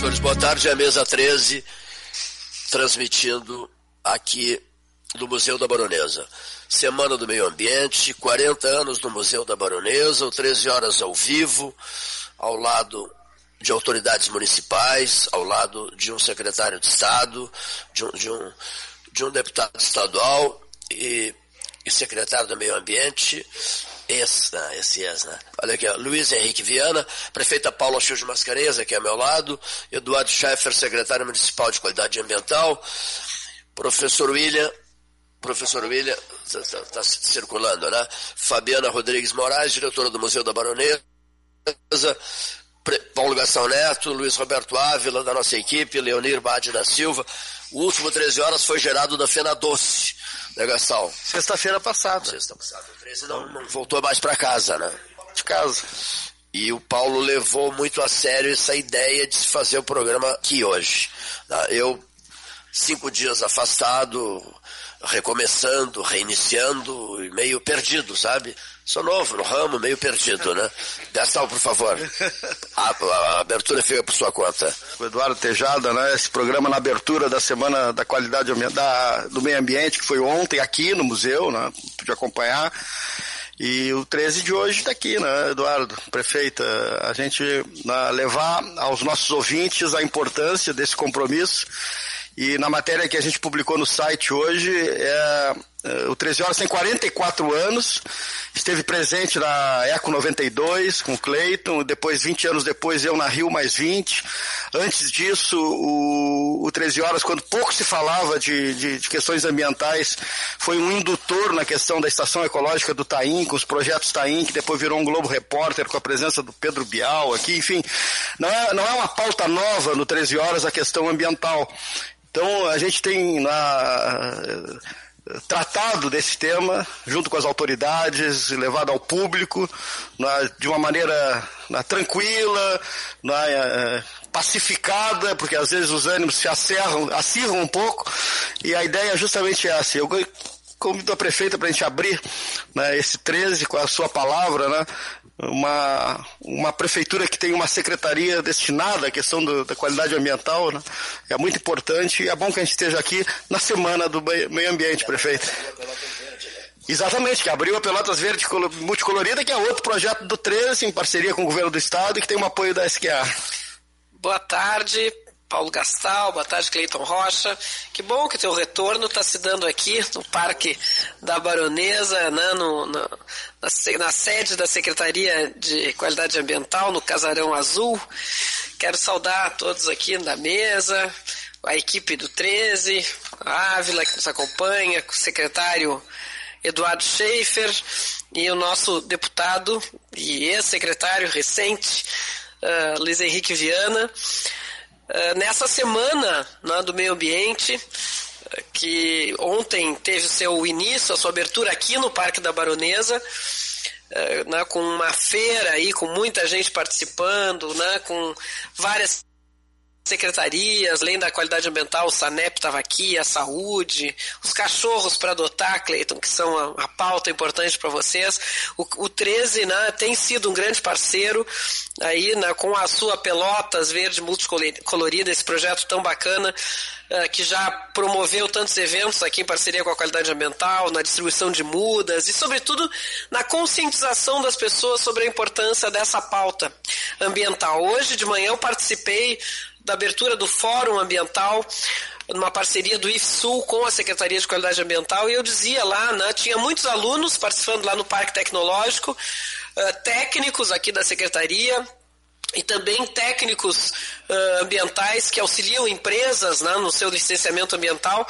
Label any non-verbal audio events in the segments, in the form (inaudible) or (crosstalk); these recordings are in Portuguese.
senhores, boa tarde. É a mesa 13, transmitindo aqui do Museu da Baronesa. Semana do Meio Ambiente, 40 anos do Museu da Baronesa, 13 horas ao vivo, ao lado de autoridades municipais, ao lado de um secretário de Estado, de um, de um, de um deputado estadual e, e secretário do Meio Ambiente, esse, né, esse ex, né? Olha aqui, ó, Luiz Henrique Viana, prefeita Paula de Mascarenhas, aqui ao meu lado, Eduardo Schaeffer, secretário municipal de qualidade ambiental, professor William, professor William, está tá circulando, né? Fabiana Rodrigues Moraes, diretora do Museu da Baronesa, Paulo Gastão Neto, Luiz Roberto Ávila, da nossa equipe, Leonir Bade da Silva. O último 13 horas foi gerado da Fena Doce, né, Gastão? Sexta-feira passada. Sexta passada. O 13 não, não voltou mais para casa, né? De casa. E o Paulo levou muito a sério essa ideia de se fazer o programa aqui hoje. Tá? Eu, cinco dias afastado, recomeçando, reiniciando, meio perdido, sabe? Sou novo no ramo, meio perdido, né? Gastão, por favor. A, a, abertura fica por sua conta. O Eduardo Tejada, né? Esse programa na abertura da Semana da Qualidade da, do Meio Ambiente, que foi ontem aqui no museu, né? Pude acompanhar. E o 13 de hoje está aqui, né, Eduardo, prefeita? A gente levar aos nossos ouvintes a importância desse compromisso e na matéria que a gente publicou no site hoje, é, o 13 Horas tem 44 anos, esteve presente na Eco 92 com o Cleiton, depois, 20 anos depois, eu na Rio mais 20. Antes disso, o, o 13 Horas, quando pouco se falava de, de, de, questões ambientais, foi um indutor na questão da estação ecológica do Taim, com os projetos Taim, que depois virou um Globo Repórter com a presença do Pedro Bial aqui, enfim. Não é, não é uma pauta nova no 13 Horas a questão ambiental. Então, a gente tem na, tratado desse tema junto com as autoridades, levado ao público na, de uma maneira na, tranquila, na, é, pacificada, porque às vezes os ânimos se acerram, acirram um pouco, e a ideia é justamente essa. Eu convido a prefeita para a gente abrir né, esse 13 com a sua palavra, né, uma, uma prefeitura que tem uma secretaria destinada à questão do, da qualidade ambiental, né? é muito importante e é bom que a gente esteja aqui na semana do meio ambiente, prefeito. Exatamente, que abriu a Pelotas Verde Multicolorida, que é outro projeto do 13, em parceria com o governo do estado e que tem um apoio da SQA. Boa tarde, Paulo Gastal, boa tarde, Cleiton Rocha. Que bom que o teu retorno está se dando aqui no Parque da Baronesa, né, no, no, na, na, sede da Secretaria de Qualidade Ambiental, no Casarão Azul. Quero saudar todos aqui da mesa, a equipe do 13, a Ávila que nos acompanha, o secretário Eduardo Schaefer e o nosso deputado e ex-secretário recente, uh, Luiz Henrique Viana. Eh, nessa semana né, do meio ambiente, eh, que ontem teve seu início, a sua abertura aqui no Parque da Baronesa, uh, né, com uma feira aí, com muita gente participando, né, com várias secretarias, além da qualidade ambiental, o SANEP estava aqui, a saúde, os cachorros para adotar, Cleiton, que são a, a pauta importante para vocês. O, o 13 né, tem sido um grande parceiro aí né, com a sua Pelotas Verde Multicolorida, esse projeto tão bacana uh, que já promoveu tantos eventos aqui em parceria com a qualidade ambiental, na distribuição de mudas e, sobretudo, na conscientização das pessoas sobre a importância dessa pauta ambiental. Hoje de manhã eu participei da abertura do Fórum Ambiental, numa parceria do IFSUL com a Secretaria de Qualidade Ambiental, e eu dizia lá, né, tinha muitos alunos participando lá no Parque Tecnológico, uh, técnicos aqui da Secretaria, e também técnicos uh, ambientais que auxiliam empresas né, no seu licenciamento ambiental.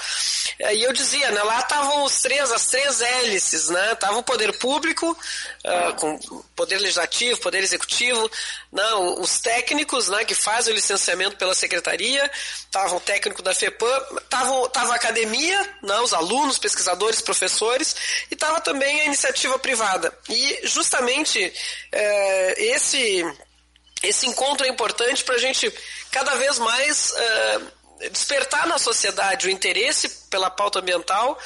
Uh, e eu dizia, né, lá estavam os três, as três hélices, né? Tava o poder público, uh, com poder legislativo, poder executivo, não, né, os técnicos né, que fazem o licenciamento pela secretaria, estava o técnico da FEPAM, estava tava a academia, né, os alunos, pesquisadores, professores, e estava também a iniciativa privada. E justamente eh, esse esse encontro é importante para a gente cada vez mais uh, despertar na sociedade o interesse pela pauta ambiental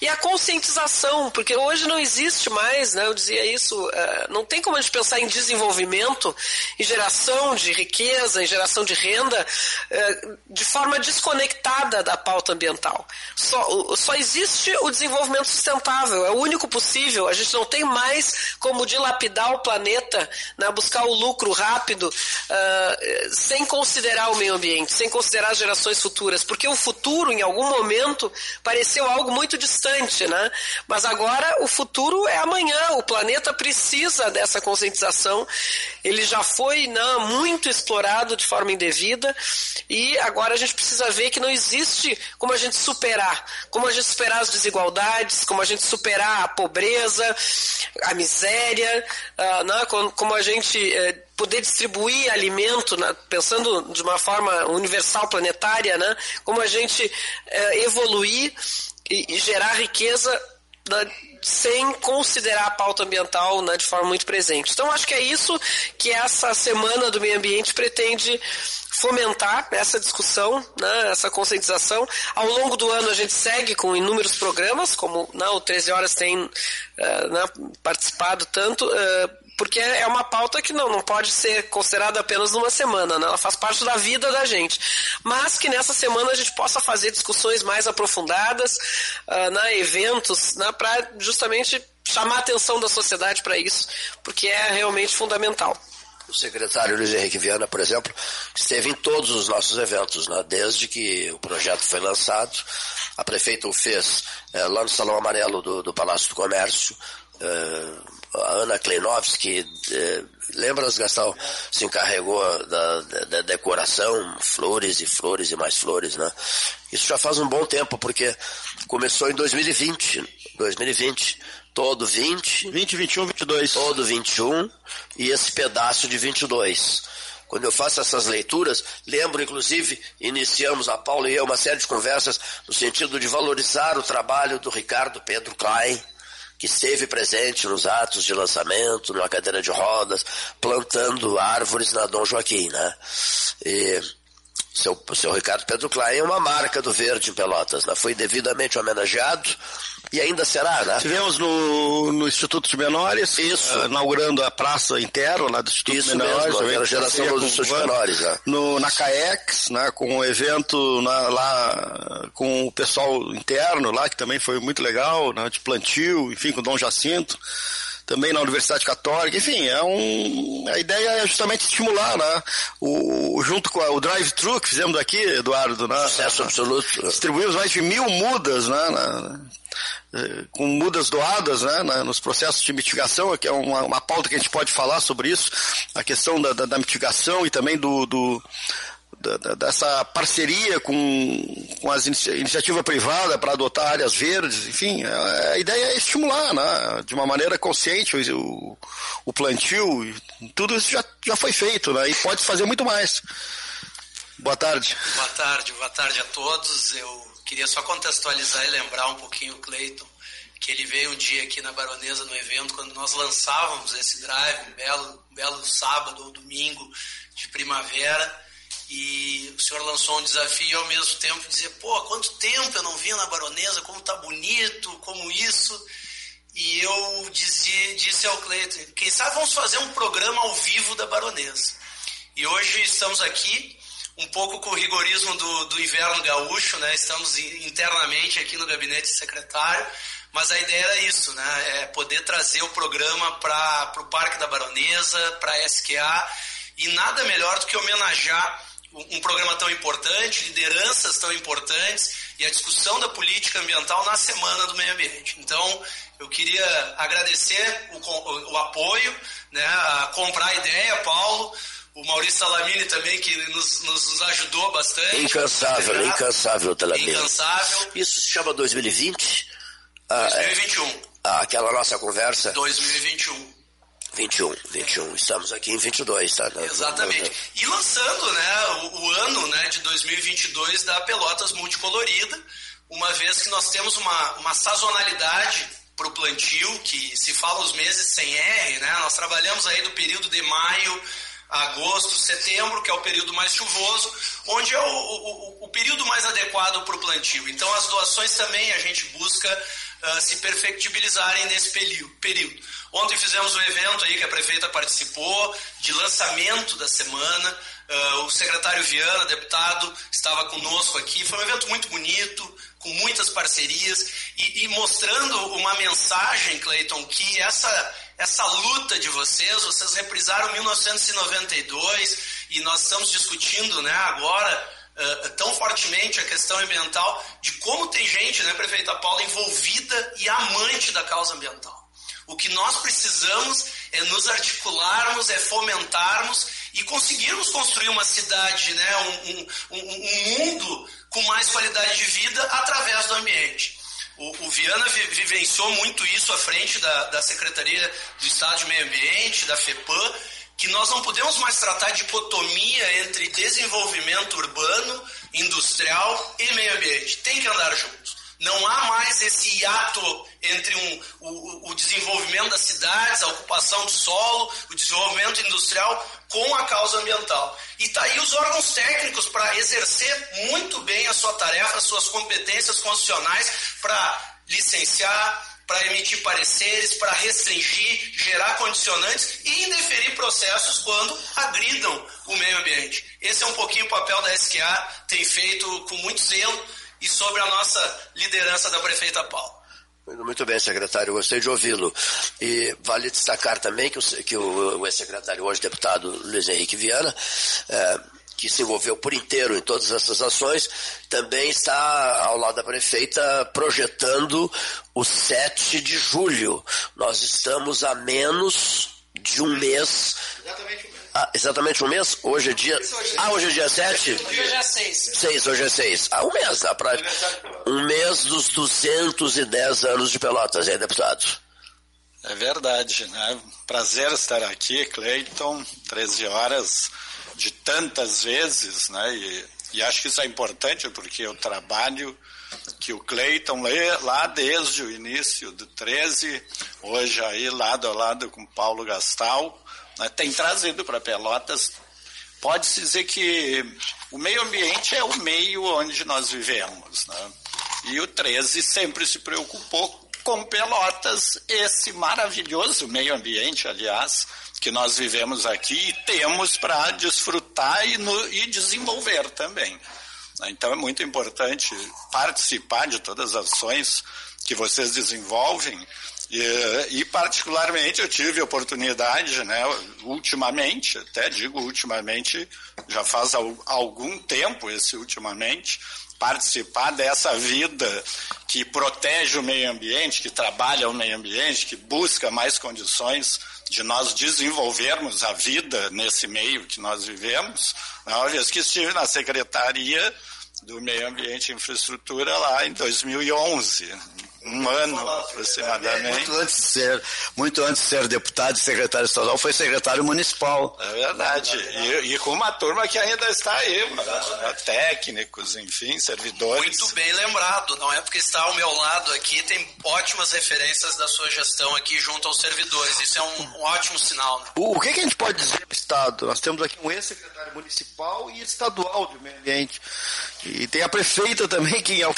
e a conscientização, porque hoje não existe mais, né, eu dizia isso, uh, não tem como a gente pensar em desenvolvimento, em geração de riqueza, em geração de renda, uh, de forma desconectada da pauta ambiental. Só, só existe o desenvolvimento sustentável, é o único possível, a gente não tem mais como dilapidar o planeta, né, buscar o lucro rápido, uh, sem considerar o meio ambiente, sem considerar as gerações futuras, porque o futuro, em algum momento, pareceu algo muito distante, né? Mas agora o futuro é amanhã, o planeta precisa dessa conscientização, ele já foi né, muito explorado de forma indevida. E agora a gente precisa ver que não existe como a gente superar, como a gente superar as desigualdades, como a gente superar a pobreza, a miséria, uh, né, como a gente uh, poder distribuir alimento, né, pensando de uma forma universal, planetária, né, como a gente uh, evoluir e, e, gerar riqueza né, sem considerar a pauta ambiental né, de forma muito presente. Então, acho que é isso que essa semana do meio ambiente pretende fomentar essa discussão, né, essa conscientização. Ao longo do ano a gente segue com inúmeros programas, como né, o 13 Horas tem uh, né, participado tanto, uh, porque é uma pauta que não, não pode ser considerada apenas numa semana, né? ela faz parte da vida da gente. Mas que nessa semana a gente possa fazer discussões mais aprofundadas, uh, né, eventos, né, para justamente chamar a atenção da sociedade para isso, porque é realmente fundamental. O secretário Luiz Henrique Viana, por exemplo, esteve em todos os nossos eventos, né? desde que o projeto foi lançado. A prefeita o fez é, lá no Salão Amarelo do, do Palácio do Comércio. É, a Ana Kleinovski, é, lembras, Gastão, se encarregou da, da, da, decoração, flores e flores e mais flores, né? Isso já faz um bom tempo, porque começou em 2020. 2020 todo 20. 20, 21, 22. Todo 21 e esse pedaço de 22. Quando eu faço essas leituras, lembro inclusive, iniciamos a Paula e eu uma série de conversas no sentido de valorizar o trabalho do Ricardo Pedro Klein, que esteve presente nos atos de lançamento, numa cadeira de rodas, plantando árvores na Dom Joaquim, né? E seu, seu Ricardo Pedro Klein é uma marca do verde em Pelotas, né? Foi devidamente homenageado e ainda será, né? Tivemos no, no Instituto de Menores, Isso. Uh, inaugurando a praça interna lá do Instituto Isso de Menores. Mesmo, a geração dos Institutos Menores, né? No, na CAEX, né, com um evento na, lá com o pessoal interno lá, que também foi muito legal, né, de plantio, enfim, com o Dom Jacinto também na Universidade Católica, enfim, é um, a ideia é justamente estimular, né? O, junto com a, o drive-thru que fizemos aqui, Eduardo, né? Sucesso absoluto. Distribuímos mais de mil mudas, né? Na, com mudas doadas né, nos processos de mitigação, que é uma, uma pauta que a gente pode falar sobre isso, a questão da, da, da mitigação e também do, do dessa parceria com, com as inicia, iniciativa privada para adotar áreas verdes, enfim, a, a, ideia é estimular, né, de uma maneira consciente o, o plantio, tudo isso já, já foi feito, né, e pode fazer muito mais. Boa tarde. Boa tarde, boa tarde a todos. Eu queria só contextualizar e lembrar um pouquinho o Cleiton, que ele veio um dia aqui na Baronesa no evento, quando nós lançávamos esse drive, um belo, um belo sábado ou domingo de primavera, e o senhor lançou um desafio e ao mesmo tempo dizer, pô, quanto tempo eu não vinha na Baronesa, como tá bonito, como isso. E eu disse, disse ao Cleiton, quem sabe vamos fazer um programa ao vivo da Baronesa. E hoje estamos aqui, um pouco com o rigorismo do, do inverno gaúcho, né? Estamos internamente aqui no gabinete secretário, mas a ideia era isso, né? É poder trazer o programa para o Parque da Baronesa, para a SQA, e nada melhor do que homenagear um programa tão importante, lideranças tão importantes e a discussão da política ambiental na Semana do Meio Ambiente. Então, eu queria agradecer o, o, o apoio, né, a comprar a ideia, Paulo, o Maurício Salamini também, que nos, nos, ajudou bastante. Incansável, incansável, Salamini. Incansável. Isso se chama 2020? 2021. Ah, é, aquela nossa conversa. 2021. 21, 21. Estamos aqui em 22, tá? Exatamente. E lançando, né, o, o, ano, né, de 2022 da Pelotas Multicolorida, uma vez que nós temos uma, uma sazonalidade para o plantio, que se fala os meses sem R, né? Nós trabalhamos aí do período de maio agosto, setembro, que é o período mais chuvoso, onde é o, o, o período mais adequado para o plantio. Então, as doações também a gente busca uh, se perfectibilizarem nesse período. Ontem fizemos um evento aí que a prefeita participou, de lançamento da semana. Uh, o secretário Viana, deputado, estava conosco aqui. Foi um evento muito bonito, com muitas parcerias e, e mostrando uma mensagem, Cleiton, que essa, essa luta de vocês, vocês reprisaram 1992 e nós estamos discutindo né, agora uh, tão fortemente a questão ambiental, de como tem gente, né, prefeita Paula, envolvida e amante da causa ambiental. O que nós precisamos é nos articularmos, é fomentarmos e conseguirmos construir uma cidade, né, um, um, um mundo com mais qualidade de vida através do ambiente. O, o Viana vi, vivenciou muito isso à frente da, da Secretaria do Estado de Meio Ambiente, da FEPAM, que nós não podemos mais tratar de dicotomia entre desenvolvimento urbano, industrial e meio ambiente. Tem que andar juntos. Não há mais esse hiato entre um, o, o, desenvolvimento das cidades, a ocupação do solo, o desenvolvimento industrial com a causa ambiental. E está aí os órgãos técnicos para exercer muito bem a sua tarefa, as suas competências constitucionais para licenciar, para emitir pareceres, para restringir, gerar condicionantes e indeferir processos quando agridam o meio ambiente. Esse é um pouquinho o papel da SQA, tem feito com muito zelo e sobre a nossa liderança da prefeita Paula. Muito bem, secretário, gostei de ouvi-lo. E vale destacar também que o, que o, ex-secretário, hoje deputado Luiz Henrique Viana, é, que se envolveu por inteiro em todas essas ações, também está ao lado da prefeita projetando o 7 de julho. Nós estamos a menos de um mês. Exatamente. Ah, exatamente um mês? Hoje é dia. Ah, hoje é dia 7? Hoje é dia 6. 6, hoje é 6. Ah, um mês. Ah, pra... Um mês dos 210 anos de Pelotas, hein, deputado? É verdade, né? Prazer estar aqui, Cleiton. 13 horas de tantas vezes, né? E, e acho que isso é importante porque o trabalho que o Cleiton lê lá desde o início do 13, hoje aí lado a lado com Paulo Gastal, tem trazido para Pelotas. Pode-se dizer que o meio ambiente é o meio onde nós vivemos. Né? E o 13 sempre se preocupou com Pelotas, esse maravilhoso meio ambiente, aliás, que nós vivemos aqui e temos para desfrutar e, no, e desenvolver também. Então é muito importante participar de todas as ações que vocês desenvolvem e, e, particularmente eu tive oportunidade, né, ultimamente, até digo ultimamente, já faz algum tempo esse ultimamente, participar dessa vida que protege o meio ambiente, que trabalha o meio ambiente, que busca mais condições de nós desenvolvermos a vida nesse meio que nós vivemos, uma vez que estive na Secretaria do Meio Ambiente e Infraestrutura lá em 2011, um ano aproximadamente. Muito antes de ser, muito antes de ser deputado e secretário estadual, foi secretário municipal. É verdade. E, e com uma turma que ainda está aí, técnicos, enfim, servidores. Muito bem lembrado. Não é porque está ao meu lado aqui, tem ótimas referências da sua gestão aqui junto aos servidores. Isso é um, um ótimo sinal. Né? O, o que, que, a gente pode dizer do Estado? Nós temos aqui um ex-secretário municipal e estadual do meio ambiente. E tem a prefeita também, que ao,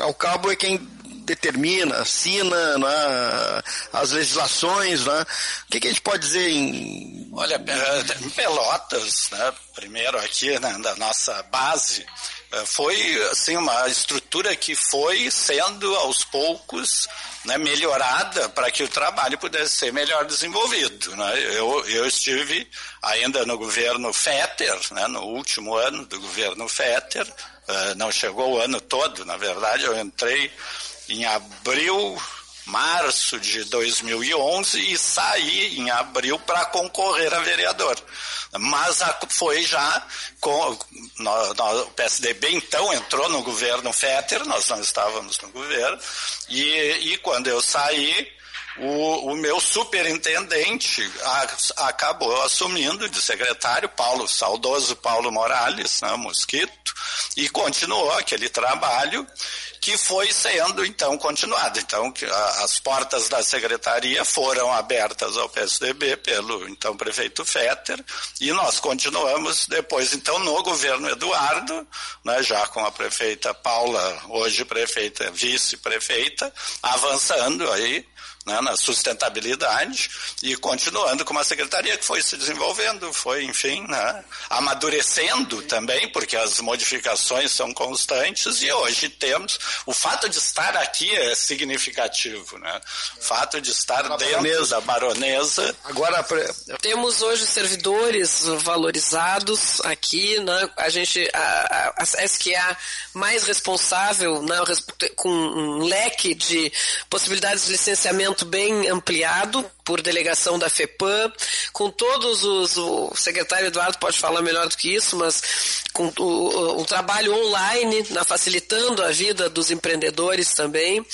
ao cabo é quem determina, assina né, as legislações. Né? O que, que, a gente pode dizer em. Olha, em Pelotas, né, primeiro aqui né, da nossa base, eh, foi assim, uma estrutura que foi sendo aos poucos né, melhorada para que o trabalho pudesse ser melhor desenvolvido. Né? Eu, eu estive ainda no governo Fetter, né, no último ano do governo Fetter, uh, não chegou o ano todo, na verdade, eu entrei em abril, março de 2011 e saí em abril para concorrer a vereador. Mas a, foi já com no, no, o PSDB então entrou no governo Fetter, nós não estávamos no governo e, e quando eu saí o, o meu superintendente a, acabou assumindo de secretário, Paulo, saudoso Paulo Morales, né, Mosquito, e continuou aquele trabalho que foi sendo então continuado. Então, as portas da secretaria foram abertas ao PSDB pelo então prefeito Fetter e nós continuamos depois então no governo Eduardo, né, já com a prefeita Paula, hoje prefeita, vice-prefeita, avançando aí né, na sustentabilidade e continuando com uma secretaria que foi se desenvolvendo, foi, enfim, né, amadurecendo também, porque as modificações são constantes e hoje temos. O fato de estar aqui é significativo, né? O fato de estar dentro baronesa. da baronesa. Agora temos hoje servidores valorizados aqui, né? A gente, a, a, a SQA mais responsável, né, com um leque de possibilidades de licenciamento bem ampliado por delegação da FEPAM, com todos os. O secretário Eduardo pode falar melhor do que isso, mas com o, trabalho online, na, facilitando a vida dos empreendedores também,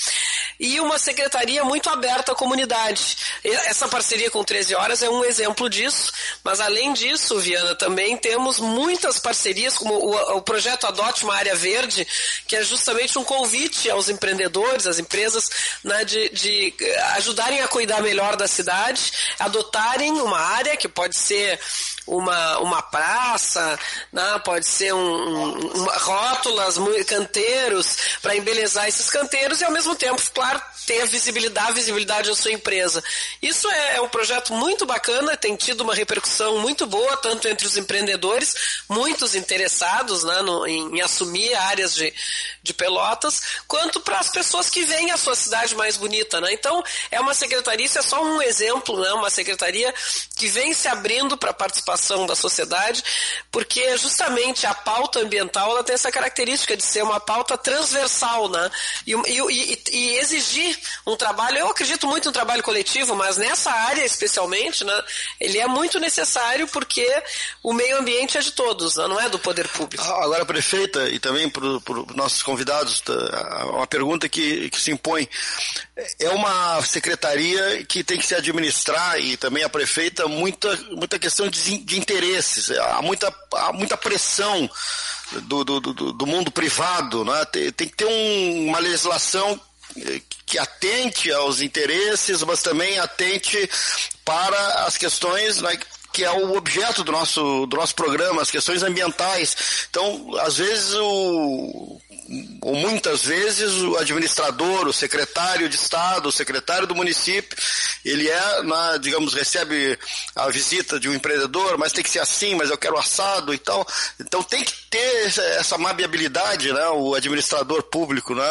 e uma secretaria muito aberta à comunidade. Essa parceria com 13 Horas é um exemplo disso, mas além disso, Viana, também temos muitas parcerias, como o, o projeto Adote uma Área Verde, que é justamente um convite aos empreendedores, às empresas, né, de, de ajudarem a cuidar melhor da cidade cidade adotarem uma área que pode ser uma, uma praça, né? pode ser um, um, rótulas, canteiros, para embelezar esses canteiros e ao mesmo tempo, claro, ter a visibilidade, a visibilidade da sua empresa. Isso é, é um projeto muito bacana, tem tido uma repercussão muito boa, tanto entre os empreendedores, muitos interessados né, no, em, em, assumir áreas de, de pelotas, quanto para as pessoas que veem a sua cidade mais bonita. Né? Então, é uma secretaria, isso é só um exemplo, né? uma secretaria que vem se abrindo para a da sociedade, porque justamente a pauta ambiental ela tem essa característica de ser uma pauta transversal né? e, e, e exigir um trabalho, eu acredito muito no trabalho coletivo, mas nessa área especialmente, né, ele é muito necessário porque o meio ambiente é de todos, né, não é do poder público. Ah, agora, prefeita, e também para os nossos convidados, tá, uma pergunta que, que se impõe. É uma secretaria que tem que se administrar, e também a prefeita, muita, muita questão de, de interesses, há muita, há muita pressão do, do, do, do mundo privado, né? tem, tem que ter um, uma legislação que atente aos interesses, mas também atente para as questões né, que é o objeto do nosso, do nosso programa, as questões ambientais. Então, às vezes, o, ou muitas vezes, o administrador, o secretário de Estado, o secretário do município, ele é, na, digamos, recebe a visita de um empreendedor, mas tem que ser assim, mas eu quero assado e tal. Então, tem que ter essa mabiabilidade, né, o administrador público, né?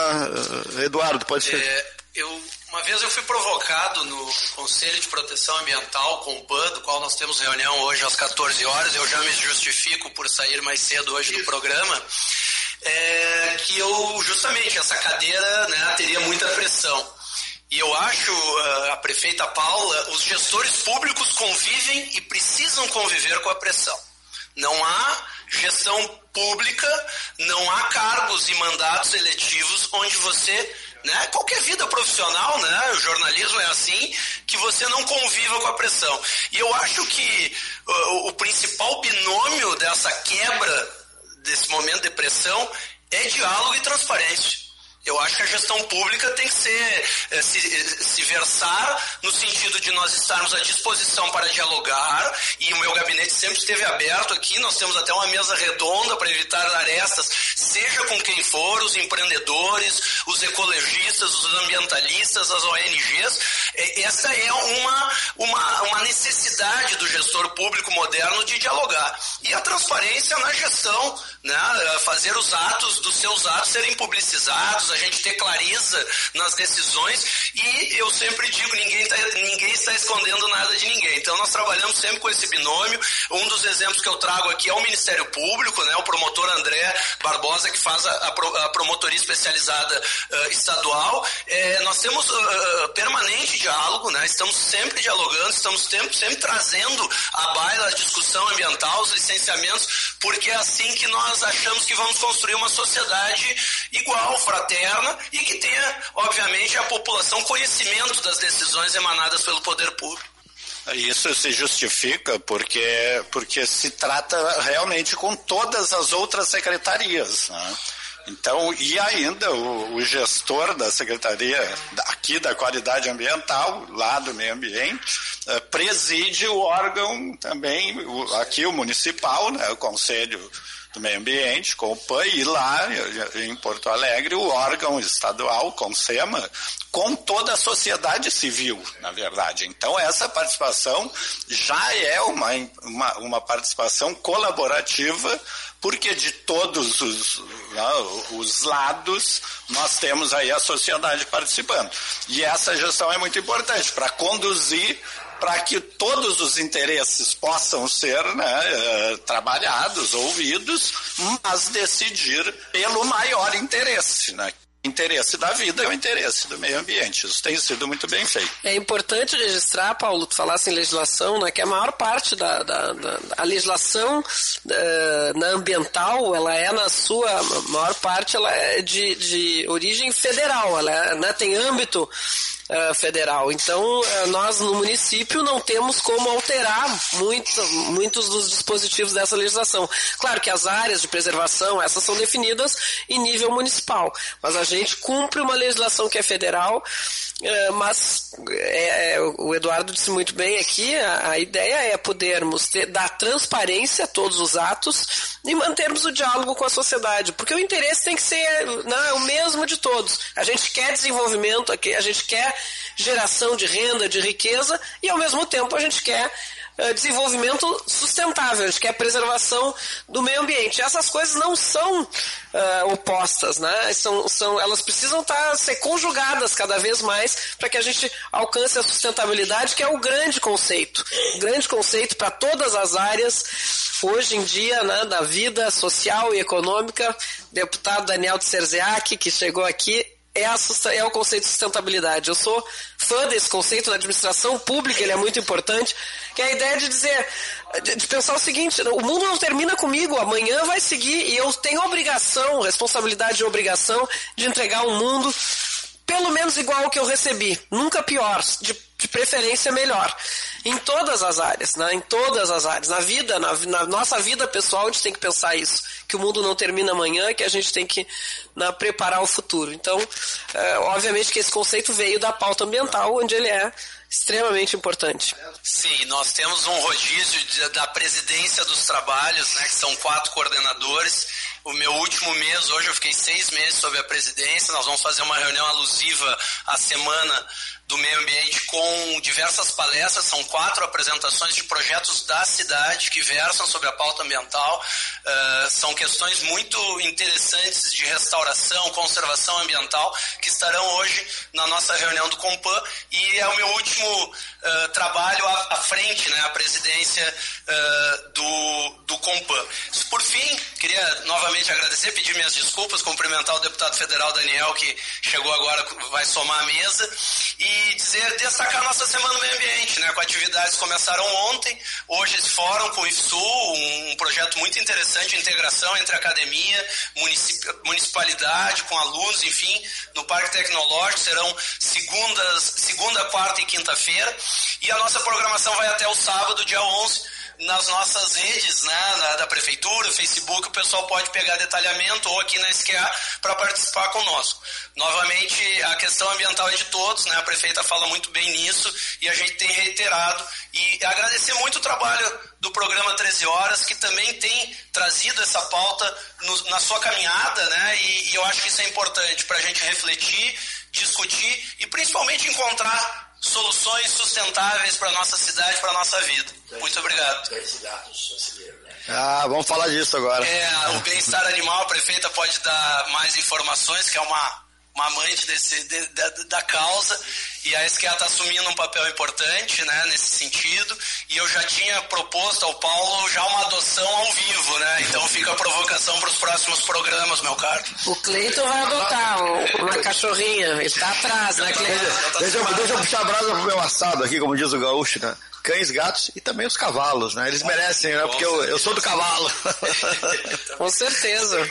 Eduardo, pode ser. É, eu uma vez eu fui provocado no Conselho de Proteção Ambiental, com o PAN, do qual nós temos reunião hoje às 14 horas, eu já me justifico por sair mais cedo hoje do programa, é, que eu, justamente, essa cadeira né, teria muita pressão. E eu acho, a prefeita Paula, os gestores públicos convivem e precisam conviver com a pressão. Não há gestão pública, não há cargos e mandatos eletivos onde você né? Qualquer vida profissional, né? O jornalismo é assim, que você não conviva com a pressão. E eu acho que o, o principal binômio dessa quebra, desse momento de pressão, é diálogo e transparência. Eu acho que a gestão pública tem que ser, eh, se, se, versar no sentido de nós estarmos à disposição para dialogar, e o meu gabinete sempre esteve aberto aqui, nós temos até uma mesa redonda para evitar arestas, seja com quem for, os empreendedores, os ecologistas, os ambientalistas, as ONGs. Eh, essa é uma, uma, uma necessidade do gestor público moderno de dialogar. E a transparência na gestão, né? fazer os atos dos seus atos serem publicizados, a gente ter clareza nas decisões e eu sempre digo, ninguém, tá, ninguém está escondendo nada de ninguém. Então nós trabalhamos sempre com esse binômio. Um dos exemplos que eu trago aqui é o Ministério Público, né, o promotor André Barbosa, que faz a, a promotoria especializada uh, estadual. É, nós temos uh, permanente diálogo, né, estamos sempre dialogando, estamos sempre, sempre trazendo à baila a discussão ambiental, os licenciamentos, porque é assim que nós achamos que vamos construir uma sociedade igual, fraterna, e que tenha, obviamente, a população conhecimento das decisões emanadas pelo poder público. Isso se justifica porque, porque se trata realmente com todas as outras secretarias. Né? Então, e ainda o, o, gestor da Secretaria aqui da Qualidade Ambiental, lá do Meio Ambiente, uh, preside o órgão também, aqui o municipal, né, o Conselho do Meio Ambiente, com o PAN, e lá em Porto Alegre, o órgão estadual, com SEMA, com toda a sociedade civil, na verdade. Então, essa participação já é uma, uma, uma participação colaborativa porque de todos os, né, os lados nós temos aí a sociedade participando. E essa gestão é muito importante para conduzir para que todos os interesses possam ser né, eh, trabalhados, ouvidos, mas decidir pelo maior interesse, né? interesse da vida é o interesse do meio ambiente. Isso tem sido muito bem feito. É importante registrar, Paulo, tu falasse em legislação, né, que a maior parte da, da, da a legislação uh, na ambiental, ela é na sua maior parte, ela é de, de origem federal, ela é, né, tem âmbito uh, federal. Então, uh, nós no município não temos como alterar muito, muitos dos dispositivos dessa legislação. Claro que as áreas de preservação, essas são definidas em nível municipal, mas a gente cumpre uma legislação que é federal mas é, é, o Eduardo disse muito bem aqui, a, a ideia é podermos ter, dar transparência a todos os atos e mantermos o diálogo com a sociedade, porque o interesse tem que ser né, o mesmo de todos. A gente quer desenvolvimento, a gente quer geração de renda, de riqueza, e ao mesmo tempo a gente quer desenvolvimento sustentável, é a preservação do meio ambiente. Essas coisas não são uh, opostas, né? São, são, elas precisam estar, tá, ser conjugadas cada vez mais para que a gente alcance a sustentabilidade, que é o grande conceito. O grande conceito para todas as áreas, hoje em dia, né, da vida social e econômica. Deputado Daniel de Serzeak, que chegou aqui, é, a, é, o conceito de sustentabilidade. Eu sou fã desse conceito na administração pública, ele é muito importante, que é a ideia de dizer, de, de, pensar o seguinte, o mundo não termina comigo, amanhã vai seguir e eu tenho obrigação, responsabilidade e obrigação de entregar um mundo pelo menos igual ao que eu recebi, nunca pior, de, de preferência melhor. Em todas as áreas, né? em todas as áreas. Na vida, na, na, nossa vida pessoal, a gente tem que pensar isso, que o mundo não termina amanhã, que a gente tem que né, preparar o futuro. Então, é, obviamente que esse conceito veio da pauta ambiental, onde ele é extremamente importante. Sim, nós temos um rodízio da presidência dos trabalhos, né, que são quatro coordenadores. O meu último mês, hoje eu fiquei seis meses sob a presidência, nós vamos fazer uma reunião alusiva à semana do meio ambiente com diversas palestras, são quatro apresentações de projetos da cidade que versam sobre a pauta ambiental. Uh, são questões muito interessantes de restauração, conservação ambiental, que estarão hoje na nossa reunião do Compan e é o meu último uh, trabalho à, à, frente, né, a presidência uh, do, do Compan. Por fim, queria novamente agradecer, pedir minhas desculpas, cumprimentar o deputado federal Daniel, que chegou agora, vai somar a mesa, e dizer, destacar nossa Semana do Meio Ambiente, né? Com atividades que começaram ontem, hoje esse fórum com o IFSU, um, projeto muito interessante de integração entre academia, municipalidade, com alunos, enfim, no Parque Tecnológico, serão segundas, segunda, quarta e quinta-feira, e a nossa programação vai até o sábado, dia 11, nas nossas redes né, da, da, prefeitura, Facebook, o pessoal pode pegar detalhamento ou aqui na SQA para participar conosco. Novamente, a questão ambiental é de todos, né, a prefeita fala muito bem nisso e a gente tem reiterado. E agradecer muito o trabalho do programa 13 Horas, que também tem trazido essa pauta no, na sua caminhada, né, e, e eu acho que isso é importante para a gente refletir, discutir e principalmente encontrar soluções sustentáveis para a nossa cidade, para a nossa vida. Muito obrigado. Ah, vamos falar disso agora. É, o bem-estar animal, a prefeita pode dar mais informações, que é uma uma amante desse, de, da, da causa e a SQA está assumindo um papel importante né, nesse sentido e eu já tinha proposto ao Paulo já uma adoção ao vivo, né? Então fica a provocação para os próximos programas, meu caro. O Cleiton vai adotar uma cachorrinha, ele está atrás, né, Cleiton? Deixa, deixa eu puxar a brasa pro meu assado aqui, como diz o gaúcho, né? cães, gatos e também os cavalos, né? Eles merecem, né? Porque eu, eu sou do cavalo. Com certeza.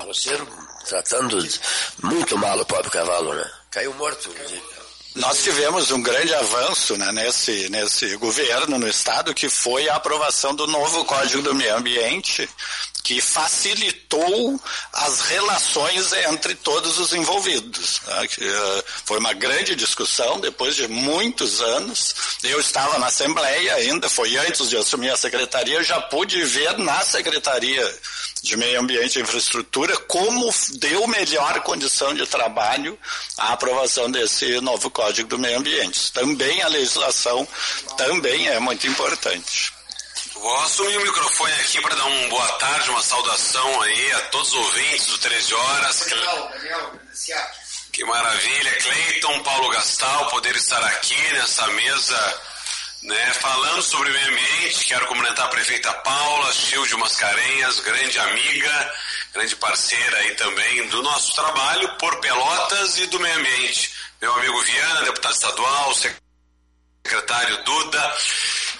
Você tratando muito mal o pobre cavalo, né? Caiu morto. Nós tivemos um grande avanço né, nesse, nesse governo no estado, que foi a aprovação do novo Código do Meio Ambiente, que facilitou as relações entre todos os envolvidos. Né? Eh, foi uma grande discussão depois de muitos anos. Eu estava na Assembleia ainda, foi antes de assumir a secretaria, eu já pude ver na secretaria de Meio Ambiente e Infraestrutura como deu melhor condição de trabalho a aprovação desse novo Código do Meio Ambiente. Também a legislação também é muito importante. Vou assumir o microfone aqui para dar uma boa tarde, uma saudação aí a todos os ouvintes do 13 Horas. Que maravilha, Cleiton, Paulo Gastal, poder estar aqui nessa mesa, né, falando sobre o meio ambiente. Quero cumprimentar a prefeita Paula, Childe Mascarenhas, grande amiga, grande parceira aí também do nosso trabalho por Pelotas e do meio ambiente. Meu amigo Viana, deputado estadual, secretário Duda,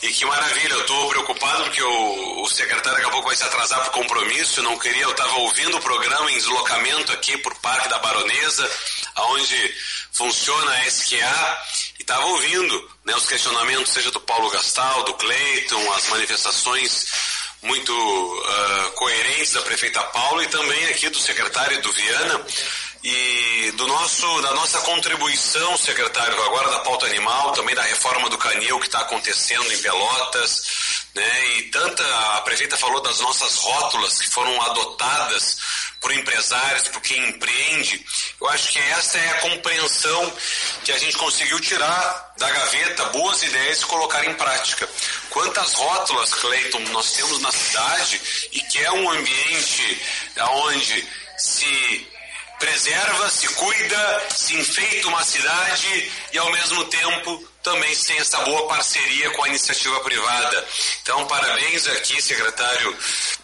e que maravilha, eu estou preocupado porque o, o, secretário daqui a pouco vai se atrasar por compromisso. Não queria, eu estava ouvindo o programa em deslocamento aqui por Parque da Baronesa, onde funciona a SQA, e estava ouvindo né, os questionamentos, seja do Paulo Gastal, do Cleiton, as manifestações muito uh, coerentes da prefeita Paula e também aqui do secretário do Viana e do nosso, da nossa contribuição, secretário, agora da pauta animal, também da reforma do canil que está acontecendo em Pelotas, né? E tanta, a prefeita falou das nossas rótulas que foram adotadas por empresários, por quem empreende. Eu acho que essa é a compreensão que a gente conseguiu tirar da gaveta boas ideias e colocar em prática. Quantas rótulas, Cleiton, nós temos na cidade e que é um ambiente onde se preserva, se cuida, se enfeita uma cidade e ao mesmo tempo também tem essa boa parceria com a iniciativa privada. Então, parabéns aqui, secretário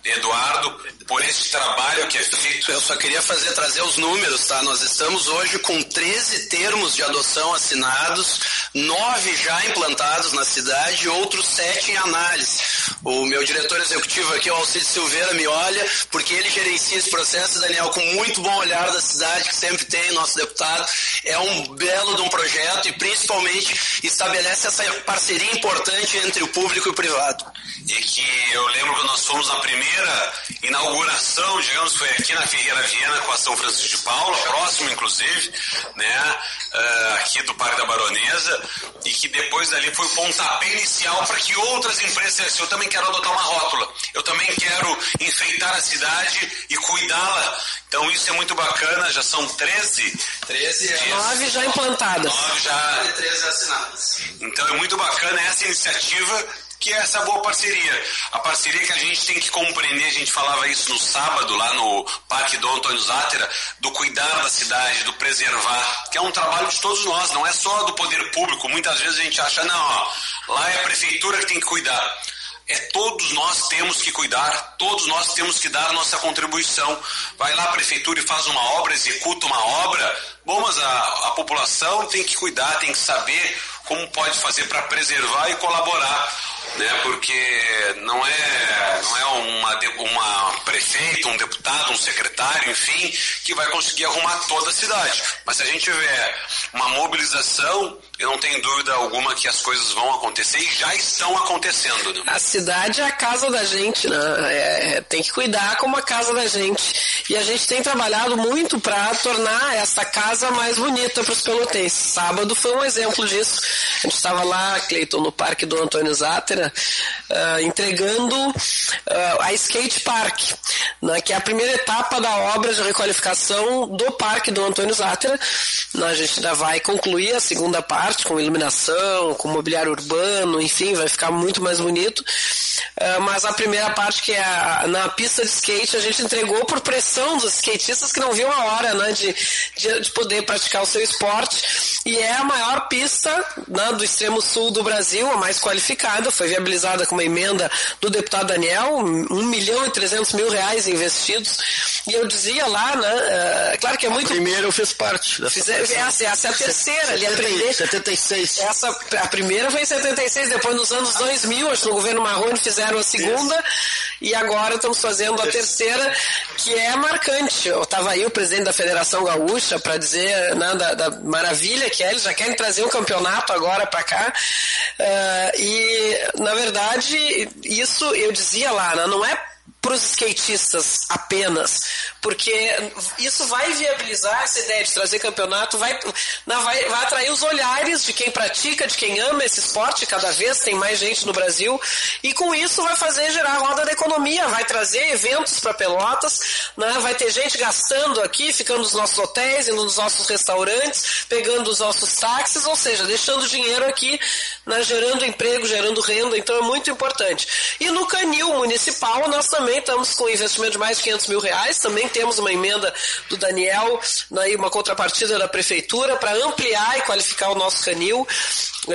Eduardo, por esse trabalho que é feito. Eu só queria fazer trazer os números, tá? Nós estamos hoje com 13 termos de adoção assinados, nove já implantados na cidade, outros sete em análise. O meu diretor executivo aqui, o Alcide Silveira, me olha, porque ele gerencia esse processo, Daniel, com muito bom olhar da cidade, que sempre tem, nosso deputado. É um belo de um projeto e principalmente estabelece essa parceria importante entre o público e o privado. E que eu lembro que nós fomos na primeira inauguração, digamos, foi aqui na Ferreira Viena com a São Francisco de Paula, próximo inclusive, né, uh, aqui do Parque da Baronesa, e que depois dali foi o pontapé inicial para que outras empresas, eu também quero adotar uma rótula, eu também quero enfeitar a cidade e cuidá-la. Então isso é muito bacana, já são 13. 13 é. 9 já implantadas. 9 já. E 13 assinadas. Então é muito bacana essa iniciativa que é essa boa parceria. A parceria que a gente tem que compreender, a gente falava isso no sábado, lá no Parque Dom Antônio Zátera, do cuidar da cidade, do preservar, que é um trabalho de todos nós, não é só do poder público. Muitas vezes a gente acha, não, ó, lá é a prefeitura que tem que cuidar. É todos nós temos que cuidar, todos nós temos que dar a nossa contribuição. Vai lá a prefeitura e faz uma obra, executa uma obra. Bom, mas a, a população tem que cuidar, tem que saber como pode fazer para preservar e colaborar né? Porque não é, não é uma, uma prefeita, um deputado, um secretário, enfim, que vai conseguir arrumar toda a cidade. Mas se a gente tiver uma mobilização, eu não tenho dúvida alguma que as coisas vão acontecer e já estão acontecendo. Né? A cidade é a casa da gente, né? É, é tem que cuidar como a casa da gente. E a gente tem trabalhado muito para tornar essa casa mais bonita para os pelotenses. Sábado foi um exemplo disso. A gente estava lá, Cleiton, no Parque do Antônio Zátera, uh, entregando uh, a Skate Park, né, que é a primeira etapa da obra de requalificação do Parque do Antônio Zátera. A gente ainda vai concluir a segunda parte com iluminação, com mobiliário urbano, enfim, vai ficar muito mais bonito. Uh, mas a primeira parte, que é a, na pista de skate, a gente entregou por pressão dos skatistas que não viam a hora né, de, de, de poder praticar o seu esporte. E é a maior pista né, do extremo sul do Brasil, a mais qualificada, foi viabilizada com uma emenda do deputado Daniel, 1 milhão e 300 mil reais investidos. E eu dizia lá, né? É, claro que é muito. A primeira eu fiz parte. Dessa Fizer, essa, essa é a terceira ali, aprender. 76. Essa, a primeira foi em 76, depois nos anos 2000, acho que no governo Marrone fizeram a segunda. Isso. E agora estamos fazendo a terceira, que é marcante. Eu estava aí o presidente da Federação Gaúcha para dizer né, da, da, maravilha que é, eles já querem trazer um campeonato agora para cá. Uh, e, na verdade, isso eu dizia lá, né, não é para os skatistas apenas, porque isso vai viabilizar essa ideia de trazer campeonato, vai, vai, vai atrair os olhares de quem pratica, de quem ama esse esporte, cada vez tem mais gente no Brasil, e com isso vai fazer gerar a roda da economia, vai trazer eventos para Pelotas, né, vai ter gente gastando aqui, ficando nos nossos hotéis, indo nos nossos restaurantes, pegando os nossos táxis, ou seja, deixando dinheiro aqui, né, gerando emprego, gerando renda, então é muito importante. E no canil municipal nós também estamos com investimento de mais de 500 mil reais, também temos uma emenda do Daniel, né, uma contrapartida da prefeitura para ampliar e qualificar o nosso canil.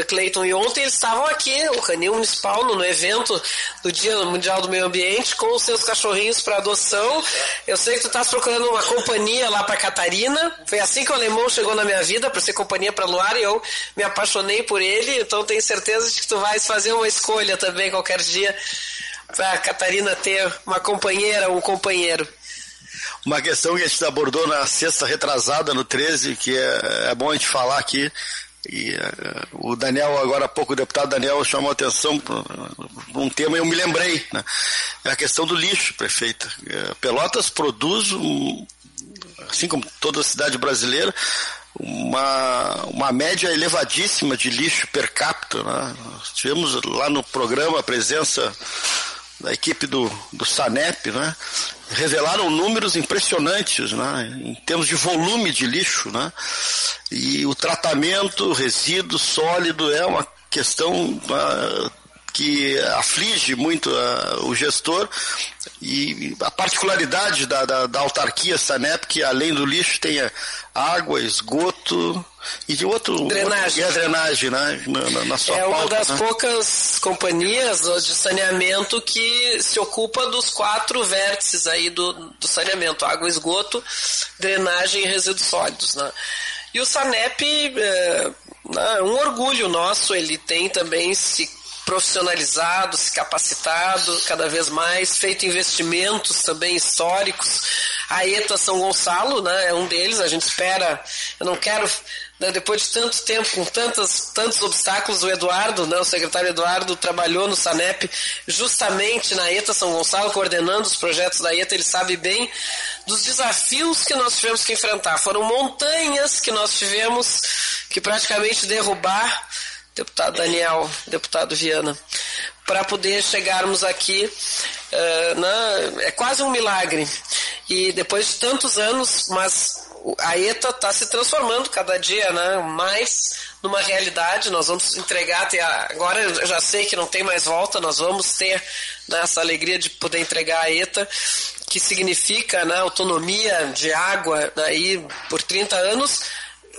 Cleiton e ontem eles estavam aqui, o canil municipal, no, no, evento do Dia Mundial do Meio Ambiente, com os seus cachorrinhos para adoção. Eu sei que tu estás procurando uma companhia lá para Catarina. Foi assim que o alemão chegou na minha vida, para ser companhia para Luar, e eu me apaixonei por ele, então tenho certeza de que tu vais fazer uma escolha também qualquer dia para a Catarina ter uma companheira um companheiro. Uma questão que a gente abordou na sexta retrasada, no 13, que é, é bom a gente falar aqui, e uh, o Daniel, agora há pouco, o deputado Daniel chamou a atenção para um tema e eu me lembrei, né? É a questão do lixo, prefeita. Uh, Pelotas produz, um, assim como toda a cidade brasileira, uma, uma média elevadíssima de lixo per capita. Né? Tivemos lá no programa a presença da equipe do, do SANEP, né, revelaram números impressionantes né, em termos de volume de lixo. Né, e o tratamento, resíduo sólido é uma questão uh, que aflige muito uh, o gestor e a particularidade da, da, da autarquia SANEP, que além do lixo tem água, esgoto e de outro. Drenagem. Outro, e a drenagem, né? Na, na sua é pauta, uma das né? poucas companhias de saneamento que se ocupa dos quatro vértices aí do, do saneamento: água, esgoto, drenagem e resíduos sólidos, né? E o SANEP é, é um orgulho nosso, ele tem também se profissionalizado, se capacitado cada vez mais, feito investimentos também históricos. A ETA São Gonçalo né, é um deles, a gente espera, eu não quero, né, depois de tanto tempo, com tantos, tantos obstáculos, o Eduardo, né, o secretário Eduardo, trabalhou no SANEP justamente na ETA São Gonçalo, coordenando os projetos da ETA, ele sabe bem dos desafios que nós tivemos que enfrentar. Foram montanhas que nós tivemos que praticamente derrubar deputado Daniel, deputado Viana, para poder chegarmos aqui. Uh, na, é quase um milagre. E depois de tantos anos, mas a ETA está se transformando cada dia né, mais numa realidade. Nós vamos entregar, até agora eu já sei que não tem mais volta, nós vamos ter né, essa alegria de poder entregar a ETA, que significa né, autonomia de água aí né, por 30 anos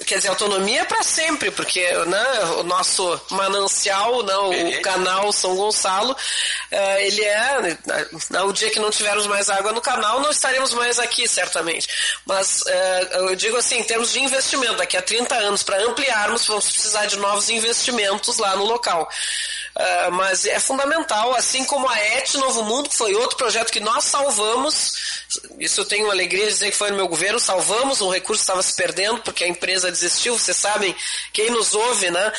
quer dizer, autonomia para sempre, porque né, o nosso manancial, né, o canal São Gonçalo, uh, ele é, né, o dia que não tivermos mais água no canal, não estaremos mais aqui, certamente. Mas uh, eu digo assim, em termos de investimento, daqui a 30 anos, para ampliarmos, vamos precisar de novos investimentos lá no local. Uh, mas é fundamental, assim como a ET Novo Mundo, que foi outro projeto que nós salvamos, isso eu tenho alegria de dizer que foi no meu governo, salvamos um recurso estava se perdendo, porque a empresa desistiu, vocês sabem, quem nos ouve, né?